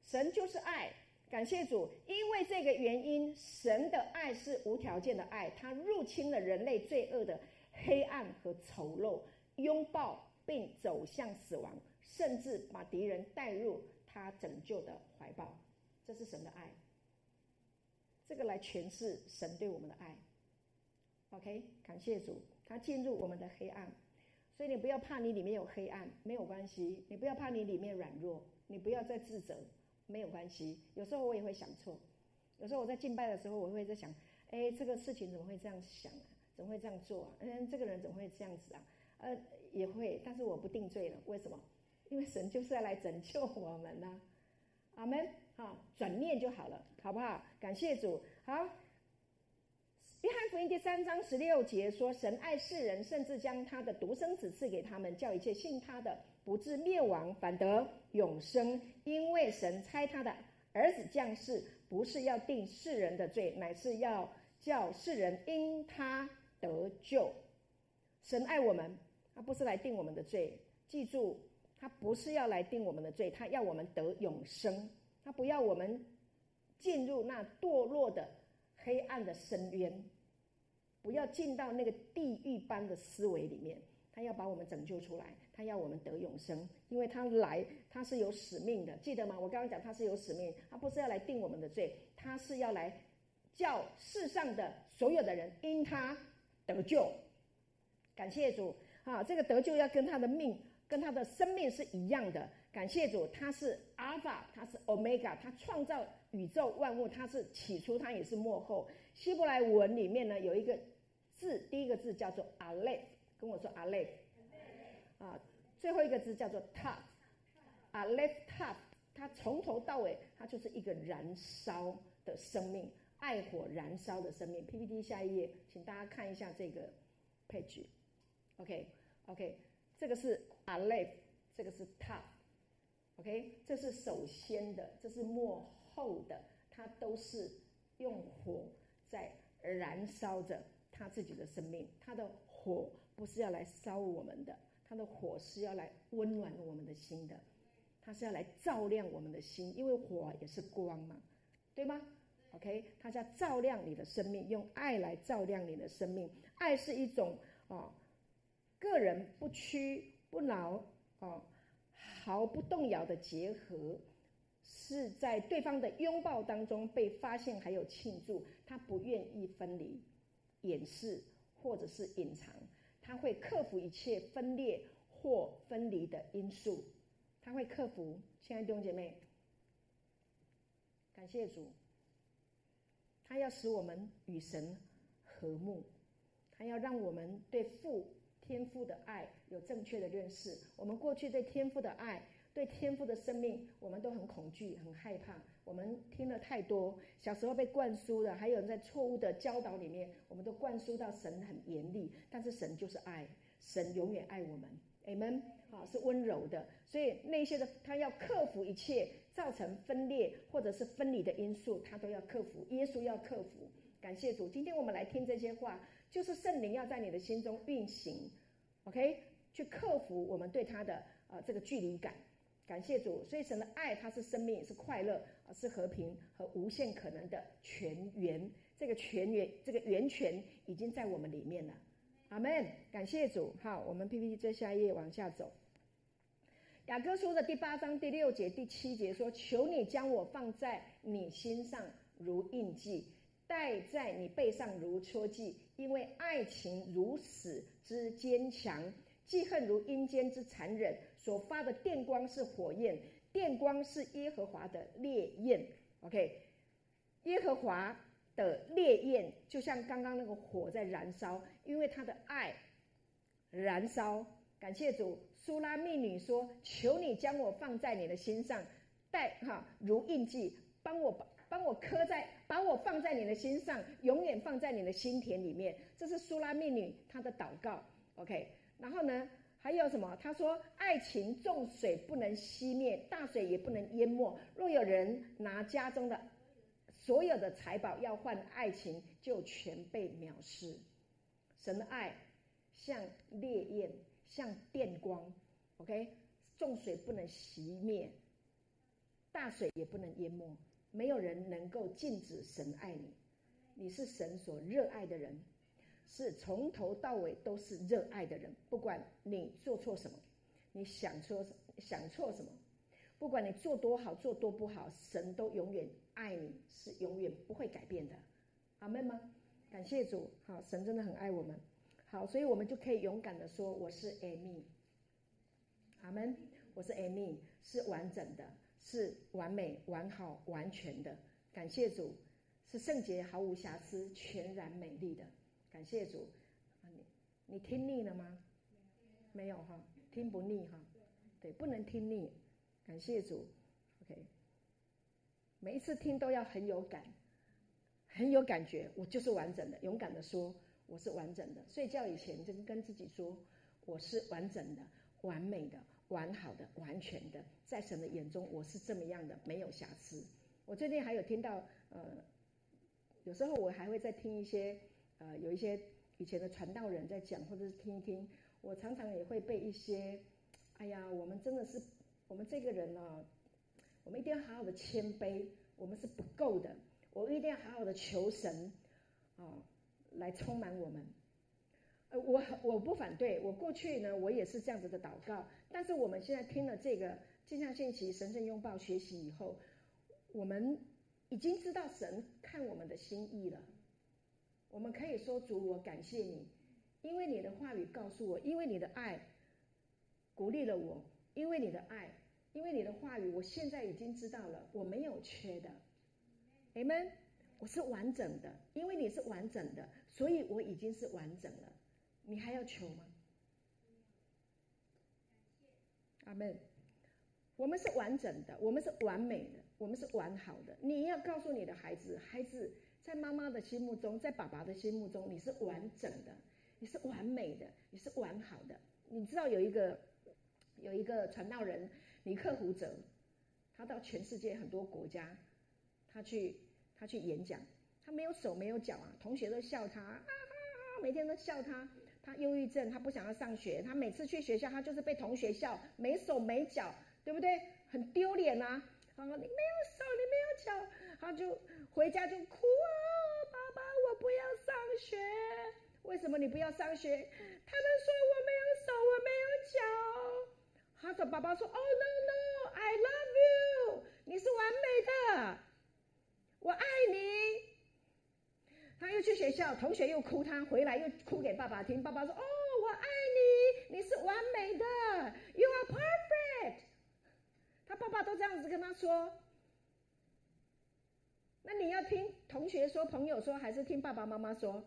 [SPEAKER 1] 神就是爱。感谢主，因为这个原因，神的爱是无条件的爱，他入侵了人类罪恶的黑暗和丑陋。拥抱并走向死亡，甚至把敌人带入他拯救的怀抱，这是神的爱。这个来诠释神对我们的爱。OK，感谢主，他进入我们的黑暗，所以你不要怕你里面有黑暗，没有关系。你不要怕你里面软弱，你不要再自责，没有关系。有时候我也会想错，有时候我在敬拜的时候，我会在想，哎，这个事情怎么会这样想啊？怎么会这样做啊？嗯，这个人怎么会这样子啊？呃，也会，但是我不定罪了。为什么？因为神就是要来拯救我们呢、阿门。好，转念就好了，好不好？感谢主。好。约翰福音第三章十六节说：“神爱世人，甚至将他的独生子赐给他们，叫一切信他的不至灭亡，反得永生。因为神差他的儿子降世，不是要定世人的罪，乃是要叫世人因他得救。神爱我们，他不是来定我们的罪。记住，他不是要来定我们的罪，他要我们得永生。他不要我们进入那堕落的黑暗的深渊。”不要进到那个地狱般的思维里面，他要把我们拯救出来，他要我们得永生，因为他来他是有使命的，记得吗？我刚刚讲他是有使命，他不是要来定我们的罪，他是要来叫世上的所有的人因他得救。感谢主啊！这个得救要跟他的命、跟他的生命是一样的。感谢主，他是阿尔法，他是欧米伽，他创造宇宙万物，他是起初，他也是幕后。希伯来文里面呢有一个。字第一个字叫做阿勒，跟我说阿勒，啊，最后一个字叫做 Tav，阿勒 Tav，它从头到尾，它就是一个燃烧的生命，爱火燃烧的生命。PPT 下一页，请大家看一下这个 page，OK OK，这个是阿勒，这个是 Tav，OK，这是首先的，这是末后的，它都是用火在燃烧着。他自己的生命，他的火不是要来烧我们的，他的火是要来温暖我们的心的，他是要来照亮我们的心，因为火也是光嘛，对吗？OK，他是要照亮你的生命，用爱来照亮你的生命。爱是一种哦，个人不屈不挠哦，毫不动摇的结合，是在对方的拥抱当中被发现，还有庆祝，他不愿意分离。掩饰或者是隐藏，他会克服一切分裂或分离的因素，他会克服。亲爱的弟兄姐妹，感谢主，他要使我们与神和睦，他要让我们对父天父的爱有正确的认识。我们过去对天父的爱，对天赋的生命，我们都很恐惧、很害怕。我们听了太多，小时候被灌输的，还有人在错误的教导里面，我们都灌输到神很严厉，但是神就是爱，神永远爱我们，Amen。好，是温柔的，所以那些的他要克服一切造成分裂或者是分离的因素，他都要克服。耶稣要克服。感谢主，今天我们来听这些话，就是圣灵要在你的心中运行，OK，去克服我们对他的呃这个距离感。感谢主，所以神的爱，它是生命，是快乐，是和平和无限可能的泉源。这个泉源，这个源泉已经在我们里面了。阿门。感谢主。好，我们 PPT 再下一页往下走。雅歌书的第八章第六节、第七节说：“求你将我放在你心上如印记，戴在你背上如戳记，因为爱情如死之坚强，记恨如阴间之残忍。”所发的电光是火焰，电光是耶和华的烈焰。OK，耶和华的烈焰就像刚刚那个火在燃烧，因为他的爱燃烧。感谢主，苏拉密女说：“求你将我放在你的心上，带哈如印记，帮我帮我刻在，把我放在你的心上，永远放在你的心田里面。”这是苏拉密女她的祷告。OK，然后呢？还有什么？他说：“爱情重水不能熄灭，大水也不能淹没。若有人拿家中的所有的财宝要换爱情，就全被藐视。神的爱像烈焰，像电光。OK，重水不能熄灭，大水也不能淹没。没有人能够禁止神爱你。你是神所热爱的人。”是从头到尾都是热爱的人，不管你做错什么，你想说想错什么，不管你做多好做多不好，神都永远爱你，是永远不会改变的。阿门吗？感谢主，好，神真的很爱我们。好，所以我们就可以勇敢的说：“我是 Amy。”阿门。我是 Amy，是完整的，是完美、完好、完全的。感谢主，是圣洁、毫无瑕疵、全然美丽的。感谢主。你你听腻了吗？没有哈，听不腻哈。对，不能听腻。感谢主。OK，每一次听都要很有感，很有感觉。我就是完整的，勇敢的说我是完整的。睡觉以前就跟自己说我是完整的、完美的。完好的、完全的，在神的眼中，我是这么样的，没有瑕疵。我最近还有听到，呃，有时候我还会再听一些，呃，有一些以前的传道人在讲，或者是听一听。我常常也会被一些，哎呀，我们真的是，我们这个人呢、我们一定要好好的谦卑，我们是不够的，我们一定要好好的求神，啊、来充满我们。呃，我我不反对，我过去呢，我也是这样子的祷告。但是我们现在听了这个镜像信息神圣拥抱学习以后，我们已经知道神看我们的心意了。我们可以说主，我感谢你，因为你的话语告诉我，因为你的爱鼓励了我，因为你的爱，因为你的话语，我现在已经知道了，我没有缺的。Amen，我是完整的，因为你是完整的，所以我已经是完整了。你还要求吗？阿门。我们是完整的，我们是完美的，我们是完好的。你要告诉你的孩子，孩子在妈妈的心目中，在爸爸的心目中，你是完整的，你是完美的，你是完好的。你知道有一个有一个传道人尼克胡哲，他到全世界很多国家，他去他去演讲，他没有手没有脚啊，同学都笑他，啊哈哈，每天都笑他。他忧郁症，他不想要上学。他每次去学校，他就是被同学笑，没手没脚，对不对？很丢脸呐。他说：“你没有手，你没有脚。”他就回家就哭啊，爸爸，我不要上学。为什么你不要上学？他们说我没有手，我没有脚。他说：“爸爸说，Oh no no，I love you，你是完美的，我爱你。”他又去学校，同学又哭，他回来又哭给爸爸听。爸爸说：“哦，我爱你，你是完美的，You are perfect。”他爸爸都这样子跟他说。那你要听同学说、朋友说，还是听爸爸妈妈说？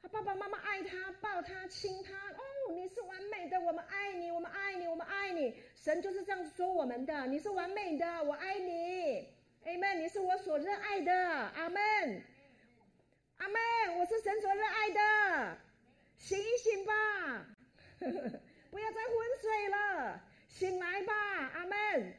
[SPEAKER 1] 他爸爸妈妈爱他，抱他，亲他。哦，你是完美的，我们爱你，我们爱你，我们爱你。神就是这样子说我们的，你是完美的，我爱你。Amen，你是我所热爱的，阿门，阿门，我是神所热爱的，醒一醒吧，不要再昏睡了，醒来吧，阿门，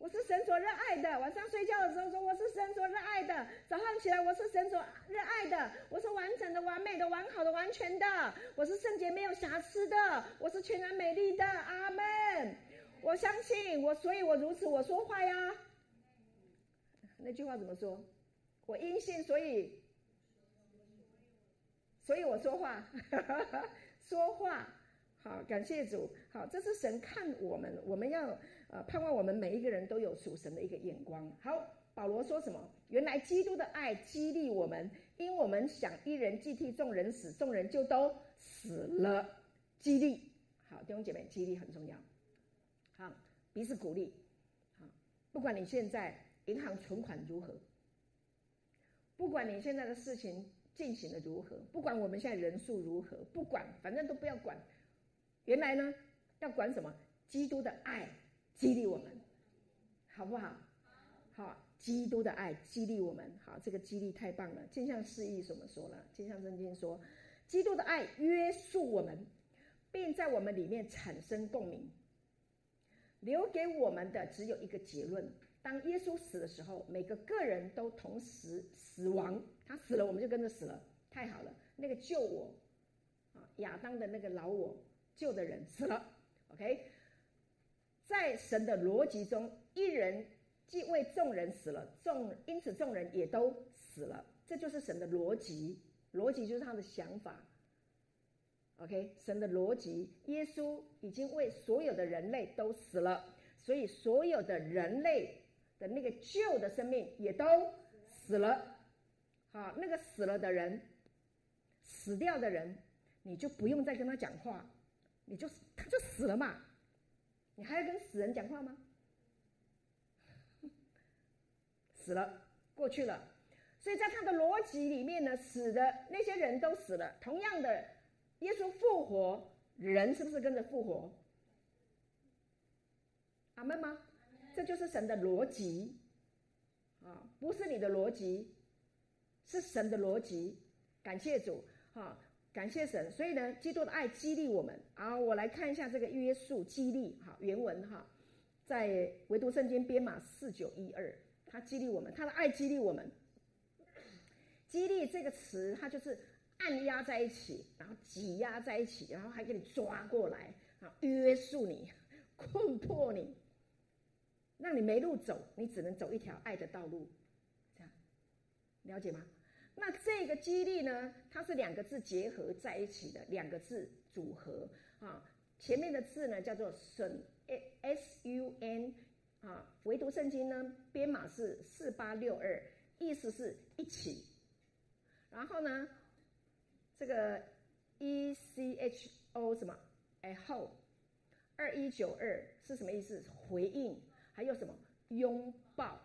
[SPEAKER 1] 我是神所热爱的，晚上睡觉的时候说我是神所热爱的，早上起来我是神所热爱的，我是完整的、完美的、完好的、完全的，我是圣洁没有瑕疵的，我是全然美丽的，阿门，我相信我，所以我如此我说话呀。那句话怎么说？我因信，所以，所以我说话，说话好，感谢主。好，这是神看我们，我们要呃盼望我们每一个人都有属神的一个眼光。好，保罗说什么？原来基督的爱激励我们，因我们想一人既替众人死，众人就都死了。激励，好，弟兄姐妹，激励很重要。好，彼此鼓励。好，不管你现在。银行存款如何？不管你现在的事情进行的如何，不管我们现在人数如何，不管，反正都不要管。原来呢，要管什么？基督的爱激励我们，好不好？好，基督的爱激励我们。好，这个激励太棒了。镜像示意怎么说了？镜像圣经说，基督的爱约束我们，并在我们里面产生共鸣。留给我们的只有一个结论。当耶稣死的时候，每个个人都同时死亡。他死了，我们就跟着死了。太好了，那个救我啊，亚当的那个老我救的人死了。OK，在神的逻辑中，一人既为众人死了，众因此众人也都死了。这就是神的逻辑，逻辑就是他的想法。OK，神的逻辑，耶稣已经为所有的人类都死了，所以所有的人类。的那个旧的生命也都死了，好，那个死了的人，死掉的人，你就不用再跟他讲话，你就他就死了嘛，你还要跟死人讲话吗？死了，过去了。所以在他的逻辑里面呢，死的那些人都死了。同样的，耶稣复活，人是不是跟着复活？阿门吗？这就是神的逻辑啊，不是你的逻辑，是神的逻辑。感谢主，啊，感谢神。所以呢，基督的爱激励我们。啊，我来看一下这个约束激励，哈，原文哈，在唯独圣经编码四九一二，他激励我们，他的爱激励我们。激励这个词，它就是按压在一起，然后挤压在一起，然后还给你抓过来啊，约束你，困迫你，让你没路走，你只能走一条爱的道路，这样了解吗？那这个激励呢，它是两个字结合在一起的，两个字组合啊。前面的字呢叫做 sun，s u n 啊，唯独圣经呢编码是四八六二，意思是一起。然后呢，这个 E C H O 什么？哎后二一九二是什么意思？回应，还有什么？拥抱、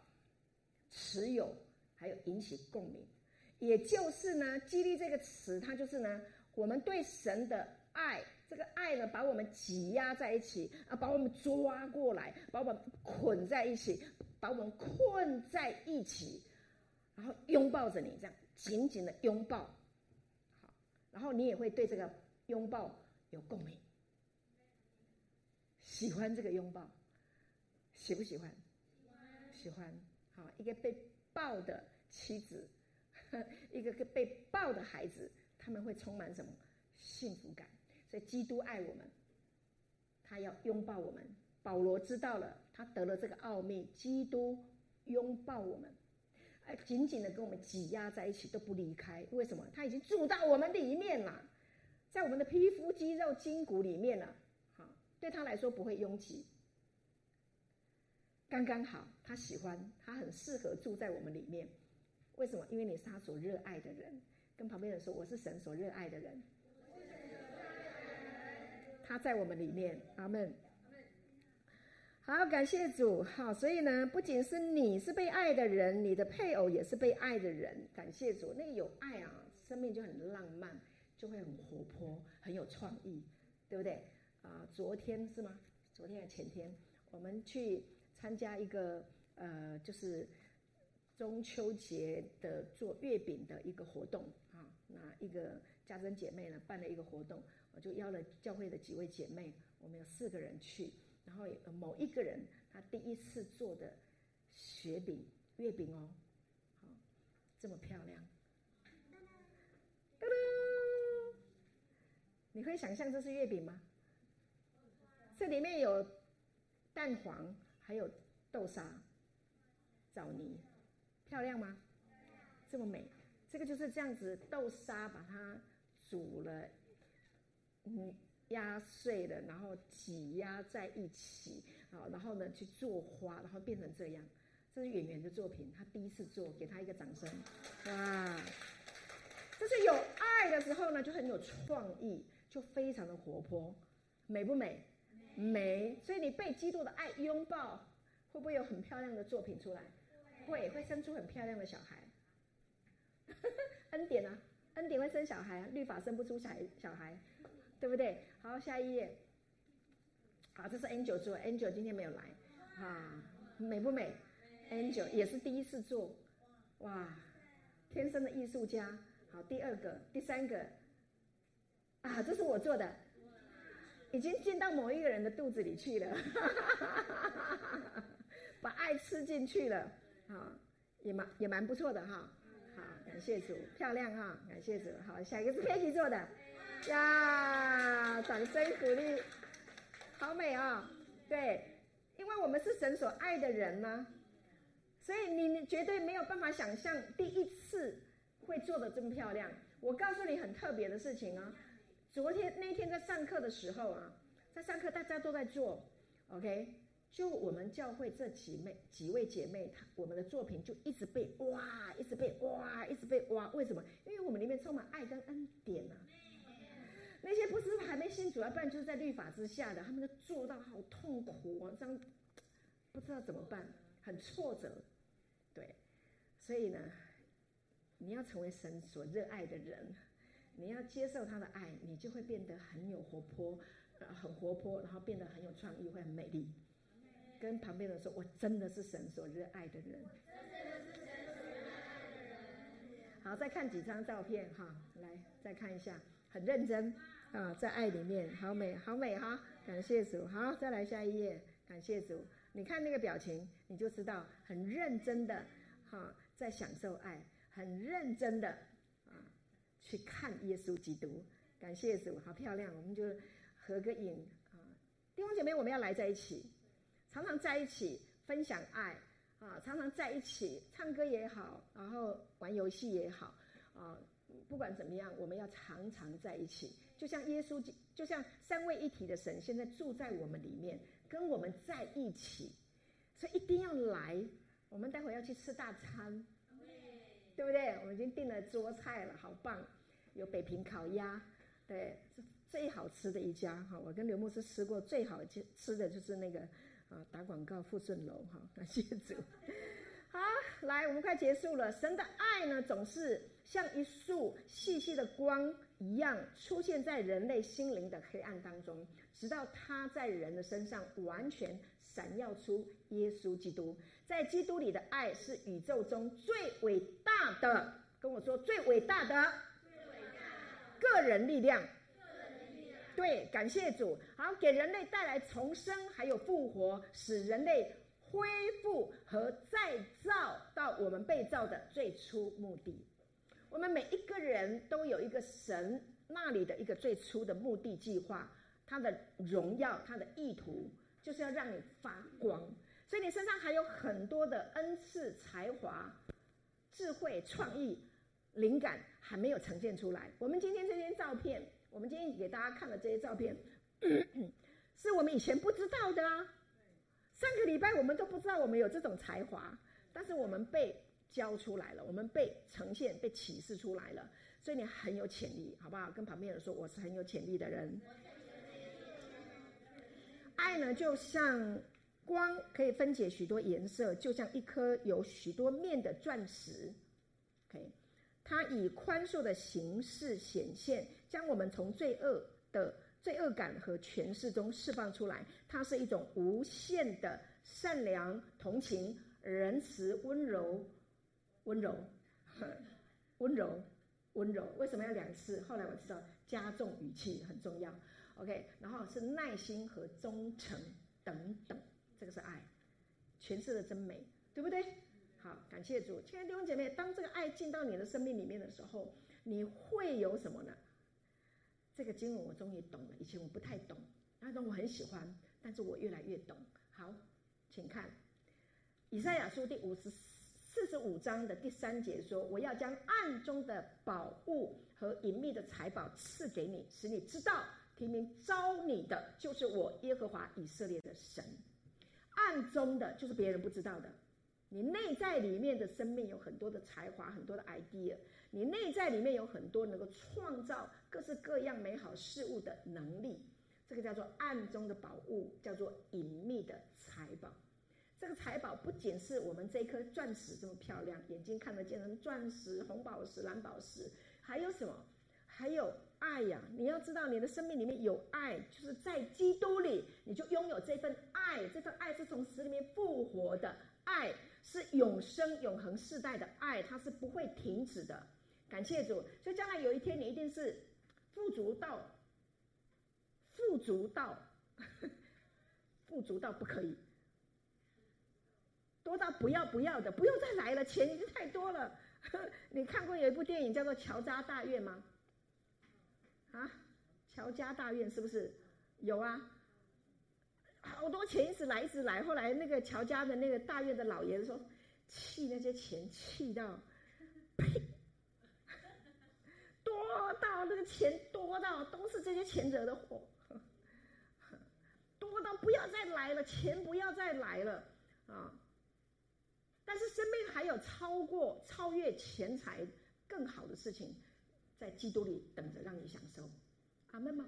[SPEAKER 1] 持有，还有引起共鸣。也就是呢，激励这个词，它就是呢，我们对神的爱，这个爱呢，把我们挤压在一起啊，把我们抓过来，把我们捆在一起，把我们困在一起，然后拥抱着你这样。紧紧的拥抱，好，然后你也会对这个拥抱有共鸣，喜欢这个拥抱，喜不喜欢？喜欢，喜欢。好，一个被抱的妻子，一个个被抱的孩子，他们会充满什么？幸福感。所以基督爱我们，他要拥抱我们。保罗知道了，他得了这个奥秘，基督拥抱我们。哎，紧紧的跟我们挤压在一起，都不离开。为什么？他已经住到我们里面了，在我们的皮肤、肌肉、筋骨里面了。好，对他来说不会拥挤，刚刚好。他喜欢，他很适合住在我们里面。为什么？因为你是他所热爱的人。跟旁边人说：“我是神所热爱的人。”他在我们里面。阿门。好，感谢主。好，所以呢，不仅是你是被爱的人，你的配偶也是被爱的人。感谢主，那个有爱啊，生命就很浪漫，就会很活泼，很有创意，对不对？啊，昨天是吗？昨天还是前天，我们去参加一个呃，就是中秋节的做月饼的一个活动啊。那一个家珍姐妹呢办了一个活动，我就邀了教会的几位姐妹，我们有四个人去。然后某一个人，他第一次做的雪饼、月饼哦，好，这么漂亮，噔噔，你会想象这是月饼吗？这里面有蛋黄，还有豆沙、枣泥，漂亮吗？这么美，这个就是这样子，豆沙把它煮了，嗯。压碎了，然后挤压在一起，好，然后呢去做花，然后变成这样。这是演员的作品，他第一次做，给他一个掌声。哇，这是有爱的时候呢，就很有创意，就非常的活泼，美不美？美。所以你被基督的爱拥抱，会不会有很漂亮的作品出来？会，会生出很漂亮的小孩。恩典啊，恩典会生小孩啊，律法生不出小孩，小孩。对不对？好，下一页。好，这是 Angel 做，Angel 今天没有来，啊，美不美？Angel 也是第一次做，哇，天生的艺术家。好，第二个，第三个，啊，这是我做的，已经进到某一个人的肚子里去了，把爱吃进去了，好，也蛮也蛮不错的哈。好，感谢主，漂亮哈，感谢主。好，下一个是 Peggy 做的。呀，掌声鼓励，好美啊、对，因为我们是神所爱的人呢，所以你绝对没有办法想象第一次会做的这么漂亮。我告诉你很特别的事情啊，昨天那天在上课的时候啊，在上课大家都在做，OK，就我们教会这几妹几位姐妹，她我们的作品就一直被挖，一直被挖，一直被挖。为什么？因为我们里面充满爱跟恩典啊。那些不是还没信主，要不然就是在律法之下的，他们都做到好痛苦啊，这样不知道怎么办，很挫折。对，所以呢，你要成为神所热爱的人，你要接受他的爱，你就会变得很有活泼，很活泼，然后变得很有创意，会很美丽。跟旁边的人说：“我真的是神所热爱的人。”好，再看几张照片哈，来再看一下，很认真啊，在爱里面，好美，好美哈！感谢主。好，再来下一页，感谢主。你看那个表情，你就知道很认真的哈，在享受爱，很认真的啊，去看耶稣基督。感谢主，好漂亮，我们就合个影啊，弟兄姐妹，我们要来在一起。常常在一起分享爱啊，常常在一起唱歌也好，然后玩游戏也好啊，不管怎么样，我们要常常在一起。就像耶稣，就像三位一体的神，现在住在我们里面，跟我们在一起，所以一定要来。我们待会要去吃大餐，对不对？我们已经订了桌菜了，好棒！有北平烤鸭，对，最好吃的一家哈。我跟刘牧师吃过最好吃的就是那个。啊，打广告，富顺楼哈，感谢主。好，来，我们快结束了。神的爱呢，总是像一束细细的光一样，出现在人类心灵的黑暗当中，直到他在人的身上完全闪耀出耶稣基督。在基督里的爱是宇宙中最伟大的，跟我说最伟大的个人力量。对，感谢主，好，给人类带来重生，还有复活，使人类恢复和再造到我们被造的最初目的。我们每一个人都有一个神那里的一个最初的目的计划，他的荣耀，他的意图，就是要让你发光。所以你身上还有很多的恩赐、才华、智慧、创意、灵感还没有呈现出来。我们今天这些照片。我们今天给大家看的这些照片，是我们以前不知道的啊。上个礼拜我们都不知道我们有这种才华，但是我们被教出来了，我们被呈现、被启示出来了。所以你很有潜力，好不好？跟旁边人说，我是很有潜力的人。爱呢，就像光，可以分解许多颜色，就像一颗有许多面的钻石。OK。它以宽恕的形式显现，将我们从罪恶的罪恶感和权势中释放出来。它是一种无限的善良、同情、仁慈、温柔、温柔、温柔、温柔。为什么要两次？后来我知道加重语气很重要。OK，然后是耐心和忠诚等等，这个是爱，诠释的真美，对不对？好，感谢主，亲爱的弟兄姐妹，当这个爱进到你的生命里面的时候，你会有什么呢？这个经文我终于懂了，以前我不太懂，那种我很喜欢，但是我越来越懂。好，请看以赛亚书第五十四十五章的第三节说：“我要将暗中的宝物和隐秘的财宝赐给你，使你知道，提名召你的就是我耶和华以色列的神。暗中的就是别人不知道的。”你内在里面的生命有很多的才华，很多的 idea。你内在里面有很多能够创造各式各样美好事物的能力，这个叫做暗中的宝物，叫做隐秘的财宝。这个财宝不仅是我们这颗钻石这么漂亮，眼睛看得见的钻石、红宝石、蓝宝石，还有什么？还有爱呀！你要知道，你的生命里面有爱，就是在基督里，你就拥有这份爱。这份爱是从死里面复活的爱。是永生、永恒世代的爱，它是不会停止的。感谢主，所以将来有一天，你一定是富足到 富足到富足到不可以，多到不要不要的，不用再来了，钱已经太多了。你看过有一部电影叫做《乔家大院》吗？啊，乔家大院是不是有啊？好多钱一直来一直来，后来那个乔家的那个大院的老爷子说，气那些钱气到，多到那个钱多到都是这些钱惹的祸，多到不要再来了，钱不要再来了啊！但是生命还有超过、超越钱财更好的事情，在基督里等着让你享受。阿门吗？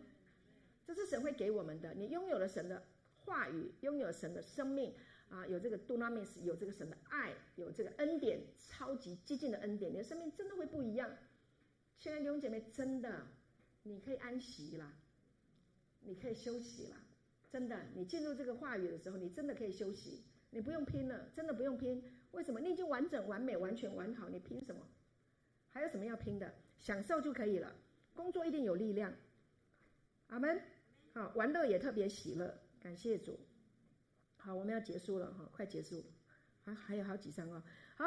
[SPEAKER 1] 这是神会给我们的。你拥有了神的话语，拥有神的生命啊，有这个 dunamis，有这个神的爱，有这个恩典，超级激进的恩典，你的生命真的会不一样。亲爱的弟兄姐妹，真的，你可以安息了，你可以休息了。真的，你进入这个话语的时候，你真的可以休息，你不用拼了，真的不用拼。为什么？你已经完整、完美、完全完好，你拼什么？还有什么要拼的？享受就可以了。工作一定有力量。阿门。好，玩乐也特别喜乐。感谢主。好，我们要结束了哈，快结束。还还有好几张哦。好，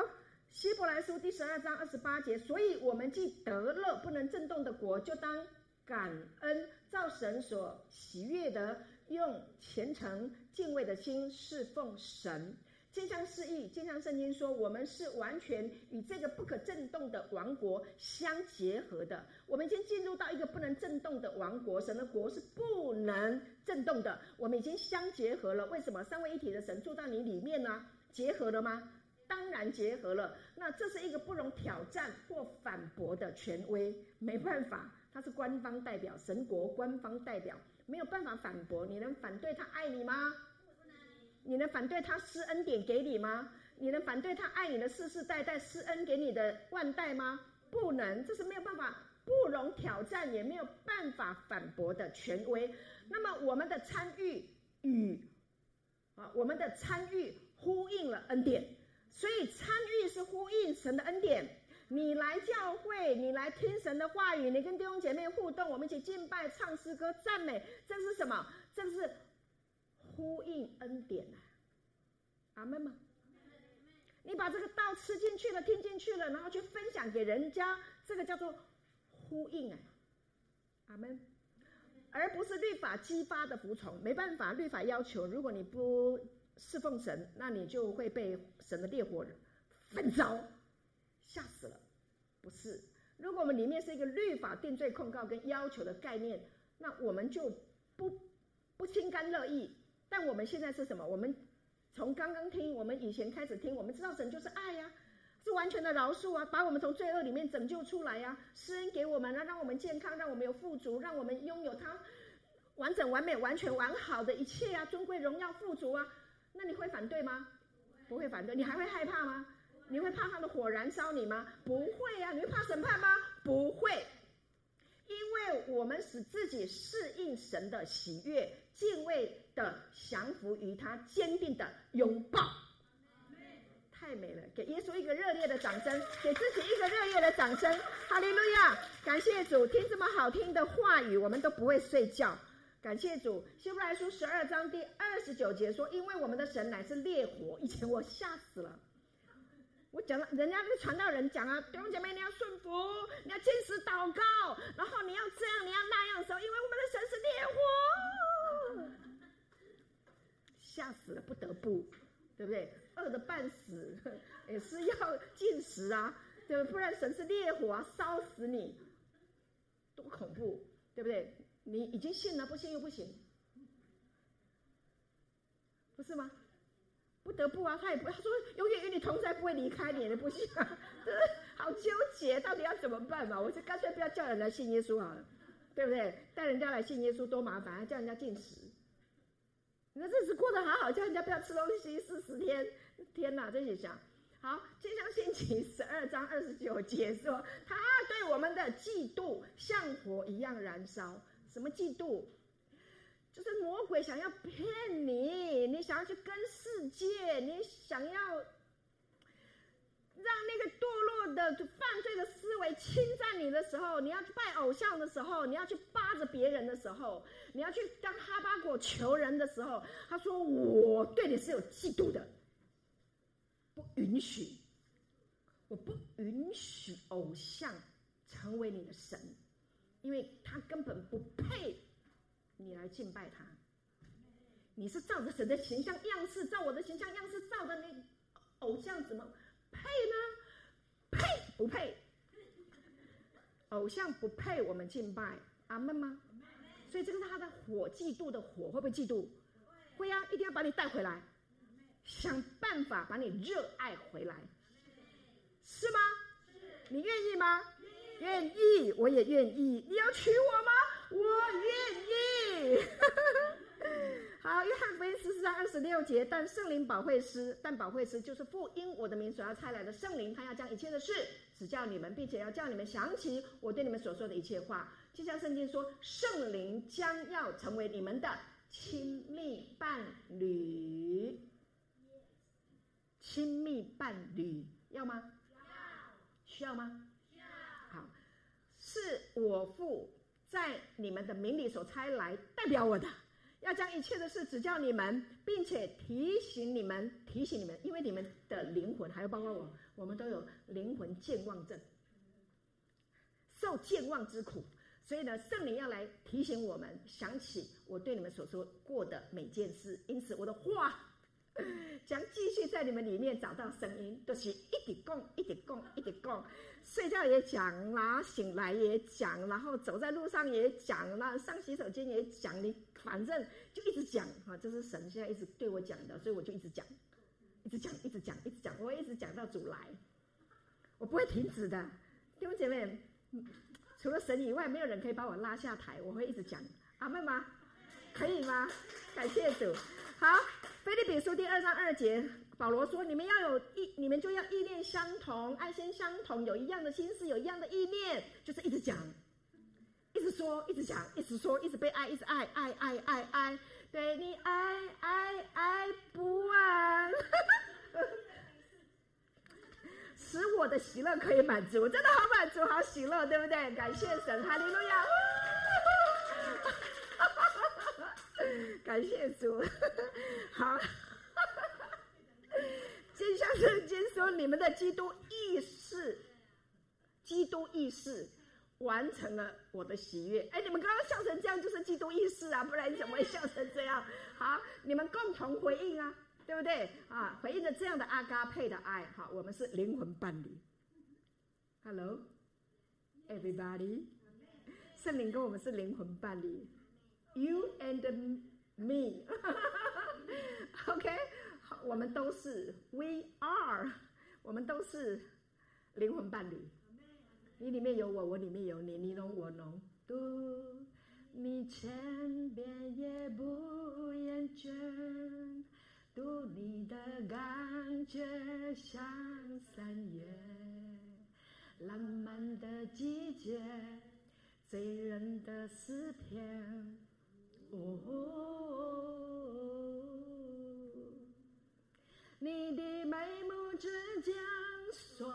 [SPEAKER 1] 希伯来书第十二章二十八节。所以我们既得了不能震动的国，就当感恩，造神所喜悦的，用虔诚敬畏的心侍奉神。经上示意，经上圣经说，我们是完全与这个不可震动的王国相结合的。我们已经进入到一个不能震动的王国，神的国是不能震动的。我们已经相结合了。为什么？三位一体的神住到你里面呢？结合了吗？当然结合了。那这是一个不容挑战或反驳的权威，没办法，他是官方代表，神国官方代表，没有办法反驳。你能反对他爱你吗？你能反对他施恩典给你吗？你能反对他爱你的世世代代施恩给你的万代吗？不能，这是没有办法，不容挑战，也没有办法反驳的权威。那么我们的参与与啊，我们的参与呼应了恩典，所以参与是呼应神的恩典。你来教会，你来听神的话语，你跟弟兄姐妹互动，我们一起敬拜、唱诗歌、赞美，这是什么？这是。呼应恩典啊，阿门吗？你把这个道吃进去了，听进去了，然后去分享给人家，这个叫做呼应啊，阿门。而不是律法激发的服从，没办法，律法要求，如果你不侍奉神，那你就会被神的烈火焚烧，吓死了。不是，如果我们里面是一个律法定罪控告跟要求的概念，那我们就不不心甘乐意。但我们现在是什么？我们从刚刚听，我们以前开始听，我们知道神就是爱呀，是完全的饶恕啊，把我们从罪恶里面拯救出来呀，施恩给我们，让让我们健康，让我们有富足，让我们拥有他完整、完美、完全完好的一切啊，尊贵、荣耀、富足啊。那你会反对吗？不会反对。你还会害怕吗？你会怕他的火燃烧你吗？不会啊。你会怕审判吗？不会。因为我们使自己适应神的喜悦，敬畏的降服于他，坚定的拥抱，太美了！给耶稣一个热烈的掌声，给自己一个热烈的掌声。哈利路亚！感谢主，听这么好听的话语，我们都不会睡觉。感谢主，希伯来书十二章第二十九节说：“因为我们的神乃是烈火。”以前我吓死了。我讲了，人家那个传道人讲啊，弟兄姐妹，你要顺服，你要坚持祷告，然后你要这样，你要那样的时候，因为我们的神是烈火，吓死了，不得不，对不对？饿的半死 也是要进食啊，对不对？不然神是烈火啊，烧死你，多恐怖，对不对？你已经信了，不信又不行，不是吗？不得不啊，他也不，他说永远与你同在，不会离开你的，不行啊，真的好纠结，到底要怎么办嘛？我就干脆不要叫人来信耶稣好了，对不对？带人家来信耶稣多麻烦，叫人家禁食，你的日子过得好好，叫人家不要吃东西四十天，天哪，这些想好。经上信经十二章二十九节说，他对我们的嫉妒像火一样燃烧，什么嫉妒？就是魔鬼想要骗你，你想要去跟世界，你想要让那个堕落的、犯罪的思维侵占你的时候，你要去拜偶像的时候，你要去巴着别人的时候，你要去当哈巴果求人的时候，他说：“我对你是有嫉妒的，不允许，我不允许偶像成为你的神，因为他根本不配。”你来敬拜他，你是照着神的形象样式，照我的形象样式照的那偶像，怎么配呢？配不配？偶像不配我们敬拜，阿门吗？所以这个是他的火，嫉妒的火，会不会嫉妒？会啊，一定要把你带回来，想办法把你热爱回来，是吗？你愿意吗？愿意，我也愿意。你要娶我吗？我愿意。好，约翰福音十四章二十六节，但圣灵保惠师，但保惠师就是父因我的名所要差来的圣灵，他要将一切的事指教你们，并且要叫你们想起我对你们所说的一切话。就像圣经说，圣灵将要成为你们的亲密伴侣。亲密伴侣要吗？要。需要吗？是我父在你们的名里所差来代表我的。要将一切的事指教你们，并且提醒你们，提醒你们，因为你们的灵魂，还有包括我，我们都有灵魂健忘症，受健忘之苦，所以呢，圣灵要来提醒我们，想起我对你们所说过的每件事。因此，我的话。将继续在你们里面找到声音，都、就是一直讲，一直讲，一直讲。睡觉也讲啦，醒来也讲，然后走在路上也讲啦，上洗手间也讲。你反正就一直讲哈，这是神现在一直对我讲的，所以我就一直讲，一直讲，一直讲，一直讲，我会一直讲到主来，我不会停止的。弟兄姐妹，除了神以外，没有人可以把我拉下台，我会一直讲。阿妹吗？可以吗？感谢主。好。腓利比书第二章二节，保罗说：“你们要有意，你们就要意念相同，爱心相同，有一样的心思，有一样的意念，就是一直讲，一直说，一直讲，一直说，一直被爱，一直爱，爱，爱，爱，爱，对你爱，爱，爱不完，使我的喜乐可以满足，我真的好满足，好喜乐，对不对？感谢神，哈利路亚。”感谢主，好。就像圣经说，你们的基督意识，基督意识完成了我的喜悦。哎，你们刚刚笑成这样，就是基督意识啊，不然你怎么会笑成这样？好，你们共同回应啊，对不对？啊，回应着这样的阿嘎佩的爱。好，我们是灵魂伴侣。Hello，everybody，圣灵跟我们是灵魂伴侣。You and me，OK，好，我们都是，We are，我们都是灵魂伴侣。你里面有我，我里面有你，你侬我侬。读你千遍也不厌倦，读你的感觉像三月，浪漫的季节，醉人的诗篇。哦，你的眉目之间锁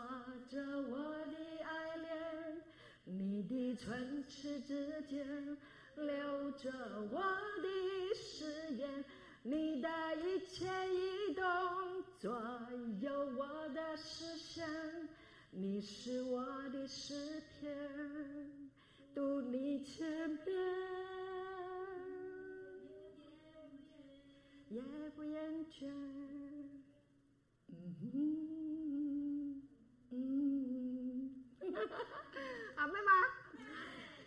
[SPEAKER 1] 着我的爱恋，你的唇齿之间留着我的誓言，你的一切移动左右我的视线，你是我的诗篇，读你千遍。也不厌倦，嗯嗯嗯，阿妹吗？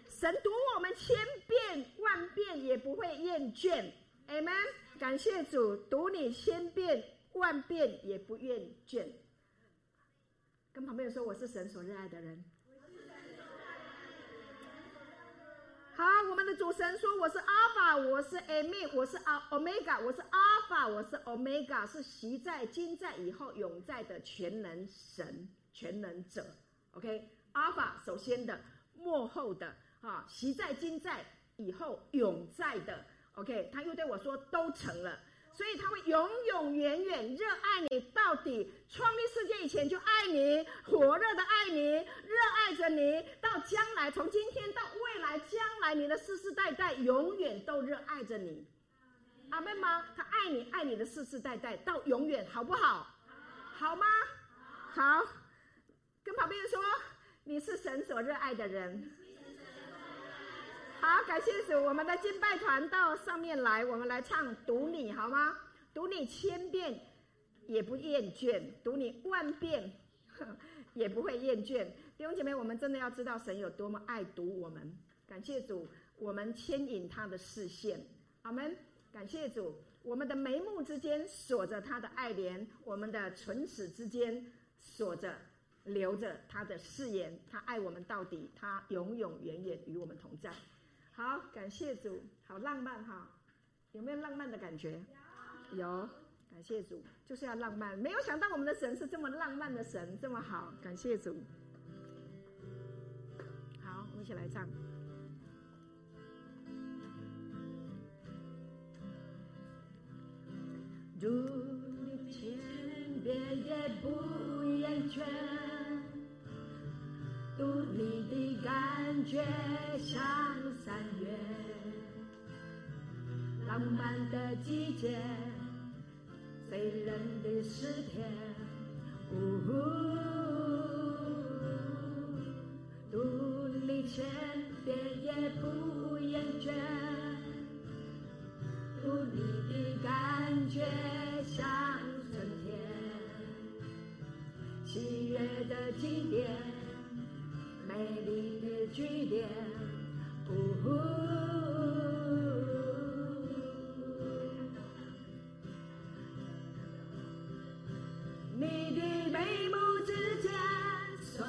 [SPEAKER 1] 神读我们千遍万遍也不会厌倦，，Amen！。感谢主，读你千遍万遍也不厌倦。跟旁边人说，我是神所热爱的人。好，我们的主神说：“我是阿尔法，我是艾米，我是阿欧米伽，我是阿尔法，我是欧米伽，是习在、今在、以后永在的全能神、全能者。OK，阿尔法首先的，幕后的，啊，习在、今在、以后永在的。OK，他又对我说：都成了。”所以他会永永远远热爱你到底，创立世界以前就爱你，火热的爱你，热爱着你，到将来，从今天到未来，将来你的世世代代永远都热爱着你，阿妹吗？他爱你，爱你的世世代代到永远，好不好？好吗？好，跟旁边人说，你是神所热爱的人。好，感谢主，我们的敬拜团到上面来，我们来唱读你好吗？读你千遍也不厌倦，读你万遍 也不会厌倦。弟兄姐妹，我们真的要知道神有多么爱读我们。感谢主，我们牵引他的视线。阿门。感谢主，我们的眉目之间锁着他的爱怜，我们的唇齿之间锁着留着他的誓言。他爱我们到底，他永永远远与我们同在。好，感谢主，好浪漫哈！有没有浪漫的感觉？有，感谢主，就是要浪漫。没有想到我们的神是这么浪漫的神，这么好，感谢主。好，我们一起来唱。如你千遍也不厌倦，读你的感觉像三月，浪漫的季节，醉人的诗篇，呜呼，读你千遍也不厌倦。读你的感觉像春天，喜悦的经典，美丽的句点，呜呼，你的眉目之间锁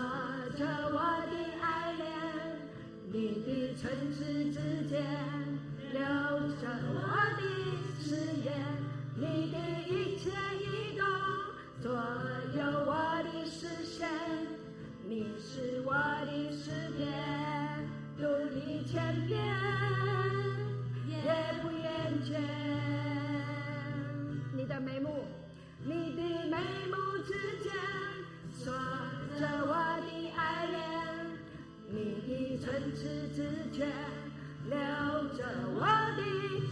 [SPEAKER 1] 着我的爱恋，你的唇齿之间。留着我的誓言，你的一切移动，左我的诗篇，读你千遍也不厌倦。你的眉目，你的眉目之间锁着我的爱恋，你的唇齿之间。留着我的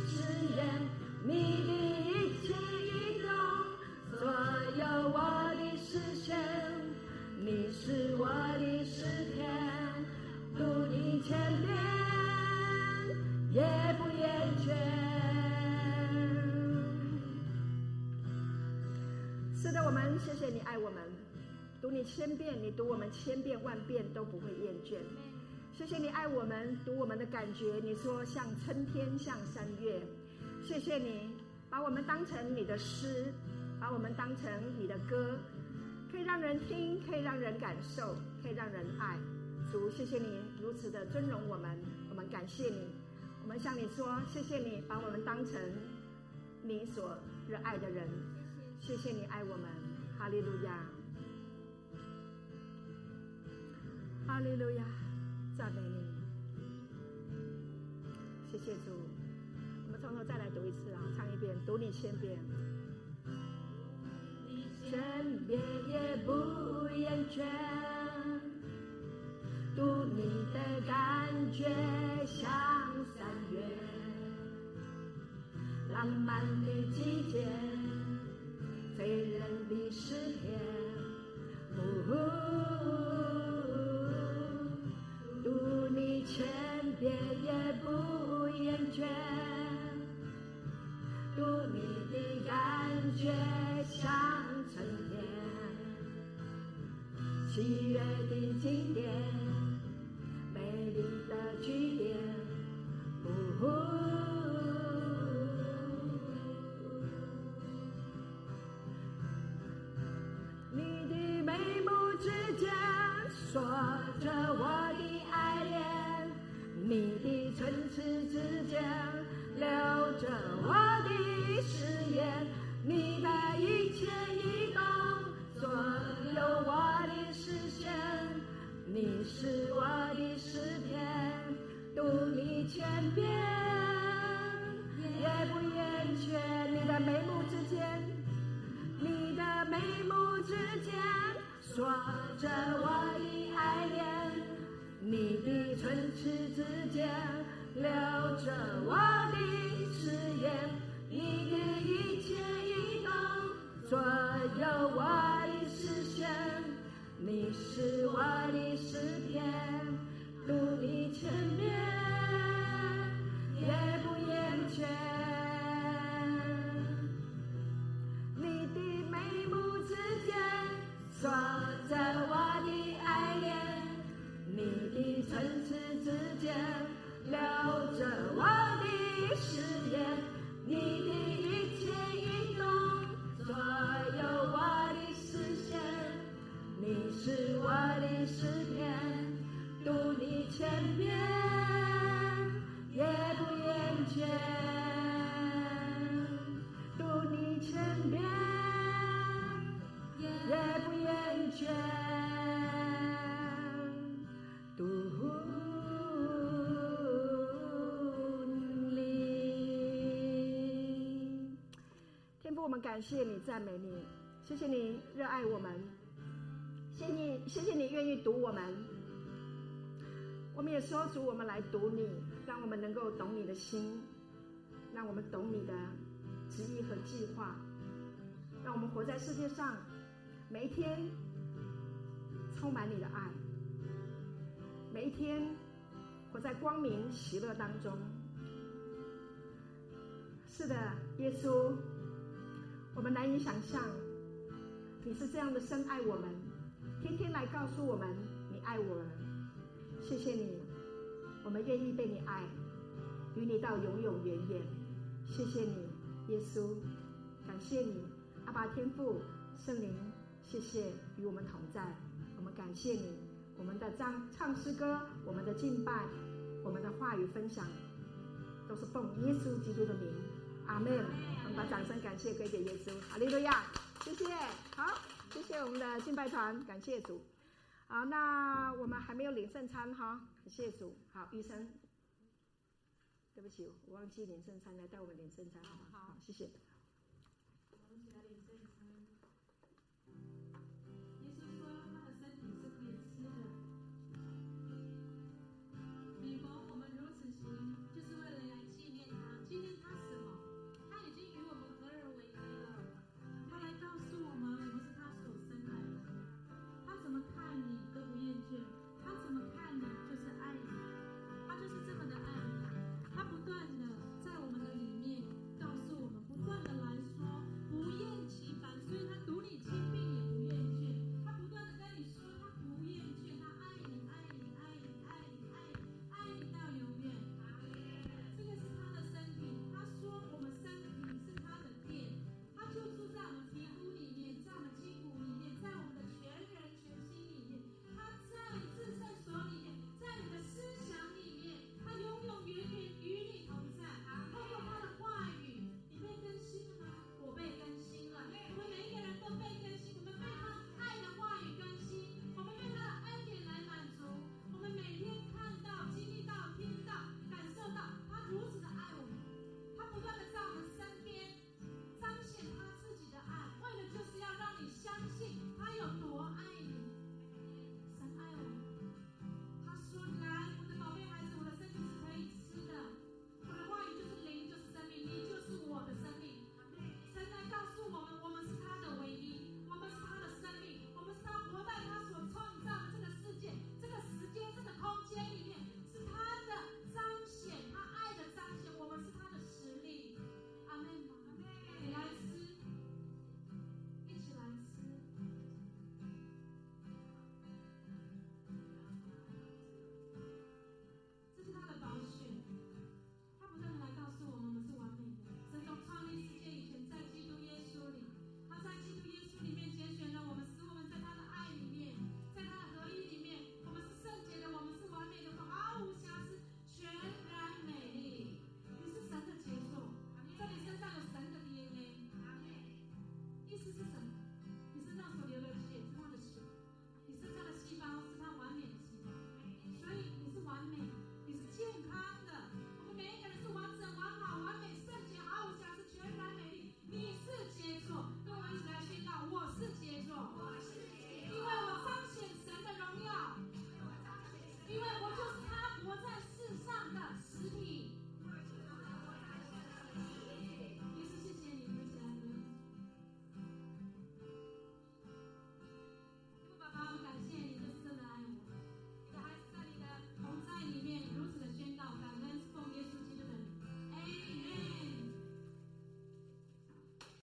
[SPEAKER 1] 誓言，你你千遍，你读我们千遍万遍都不会厌倦。谢谢你爱我们，读我们的感觉。你说像春天，像三月。谢谢你把我们当成你的诗，把我们当成你的歌，可以让人听，可以让人感受，可以让人爱。主，谢谢你如此的尊荣我们，我们感谢你。我们向你说，谢谢你把我们当成你所热爱的人。谢谢你爱我们，哈利路亚，哈利路亚。赞美你，谢谢主。我们从头再来读一次啊，唱一遍，读你千遍，你千遍也不厌倦，读你的感觉像三月，浪漫的季节，醉人的诗篇，呜千遍也不厌倦，读你的感觉像春天，喜悦的经典，美丽的句点，呜呼，你的眉目之间锁着我的爱。你的唇齿之间留着我的誓言，你的一切移动左右我的视线，你是我的诗篇，读你千遍也不厌倦。你的眉目之间，你的眉目之间锁着我的爱恋。你的唇齿之间留着我的誓言，你的一切移动左右我的视线，你是我的诗篇，读你千遍也不厌倦。感谢你，赞美你，谢谢你热爱我们，谢谢你，谢谢你愿意读我们。我们也说主，我们来读你，让我们能够懂你的心，让我们懂你的旨意和计划，让我们活在世界上，每一天充满你的爱，每一天活在光明喜乐当中。是的，耶稣。我们难以想象，你是这样的深爱我们，天天来告诉我们你爱我们。谢谢你，我们愿意被你爱，与你到永永远远。谢谢你，耶稣，感谢你，阿爸天父圣灵，谢谢与我们同在。我们感谢你，我们的唱唱诗歌，我们的敬拜，我们的话语分享，都是奉耶稣基督的名。阿门。把掌声感谢归给耶稣，哈利路亚，谢谢，好，谢谢我们的敬拜团，感谢主，好，那我们还没有领圣餐哈，感谢主，好，医生，对不起，我忘记领圣餐，来带我们领圣餐，好，好，谢谢。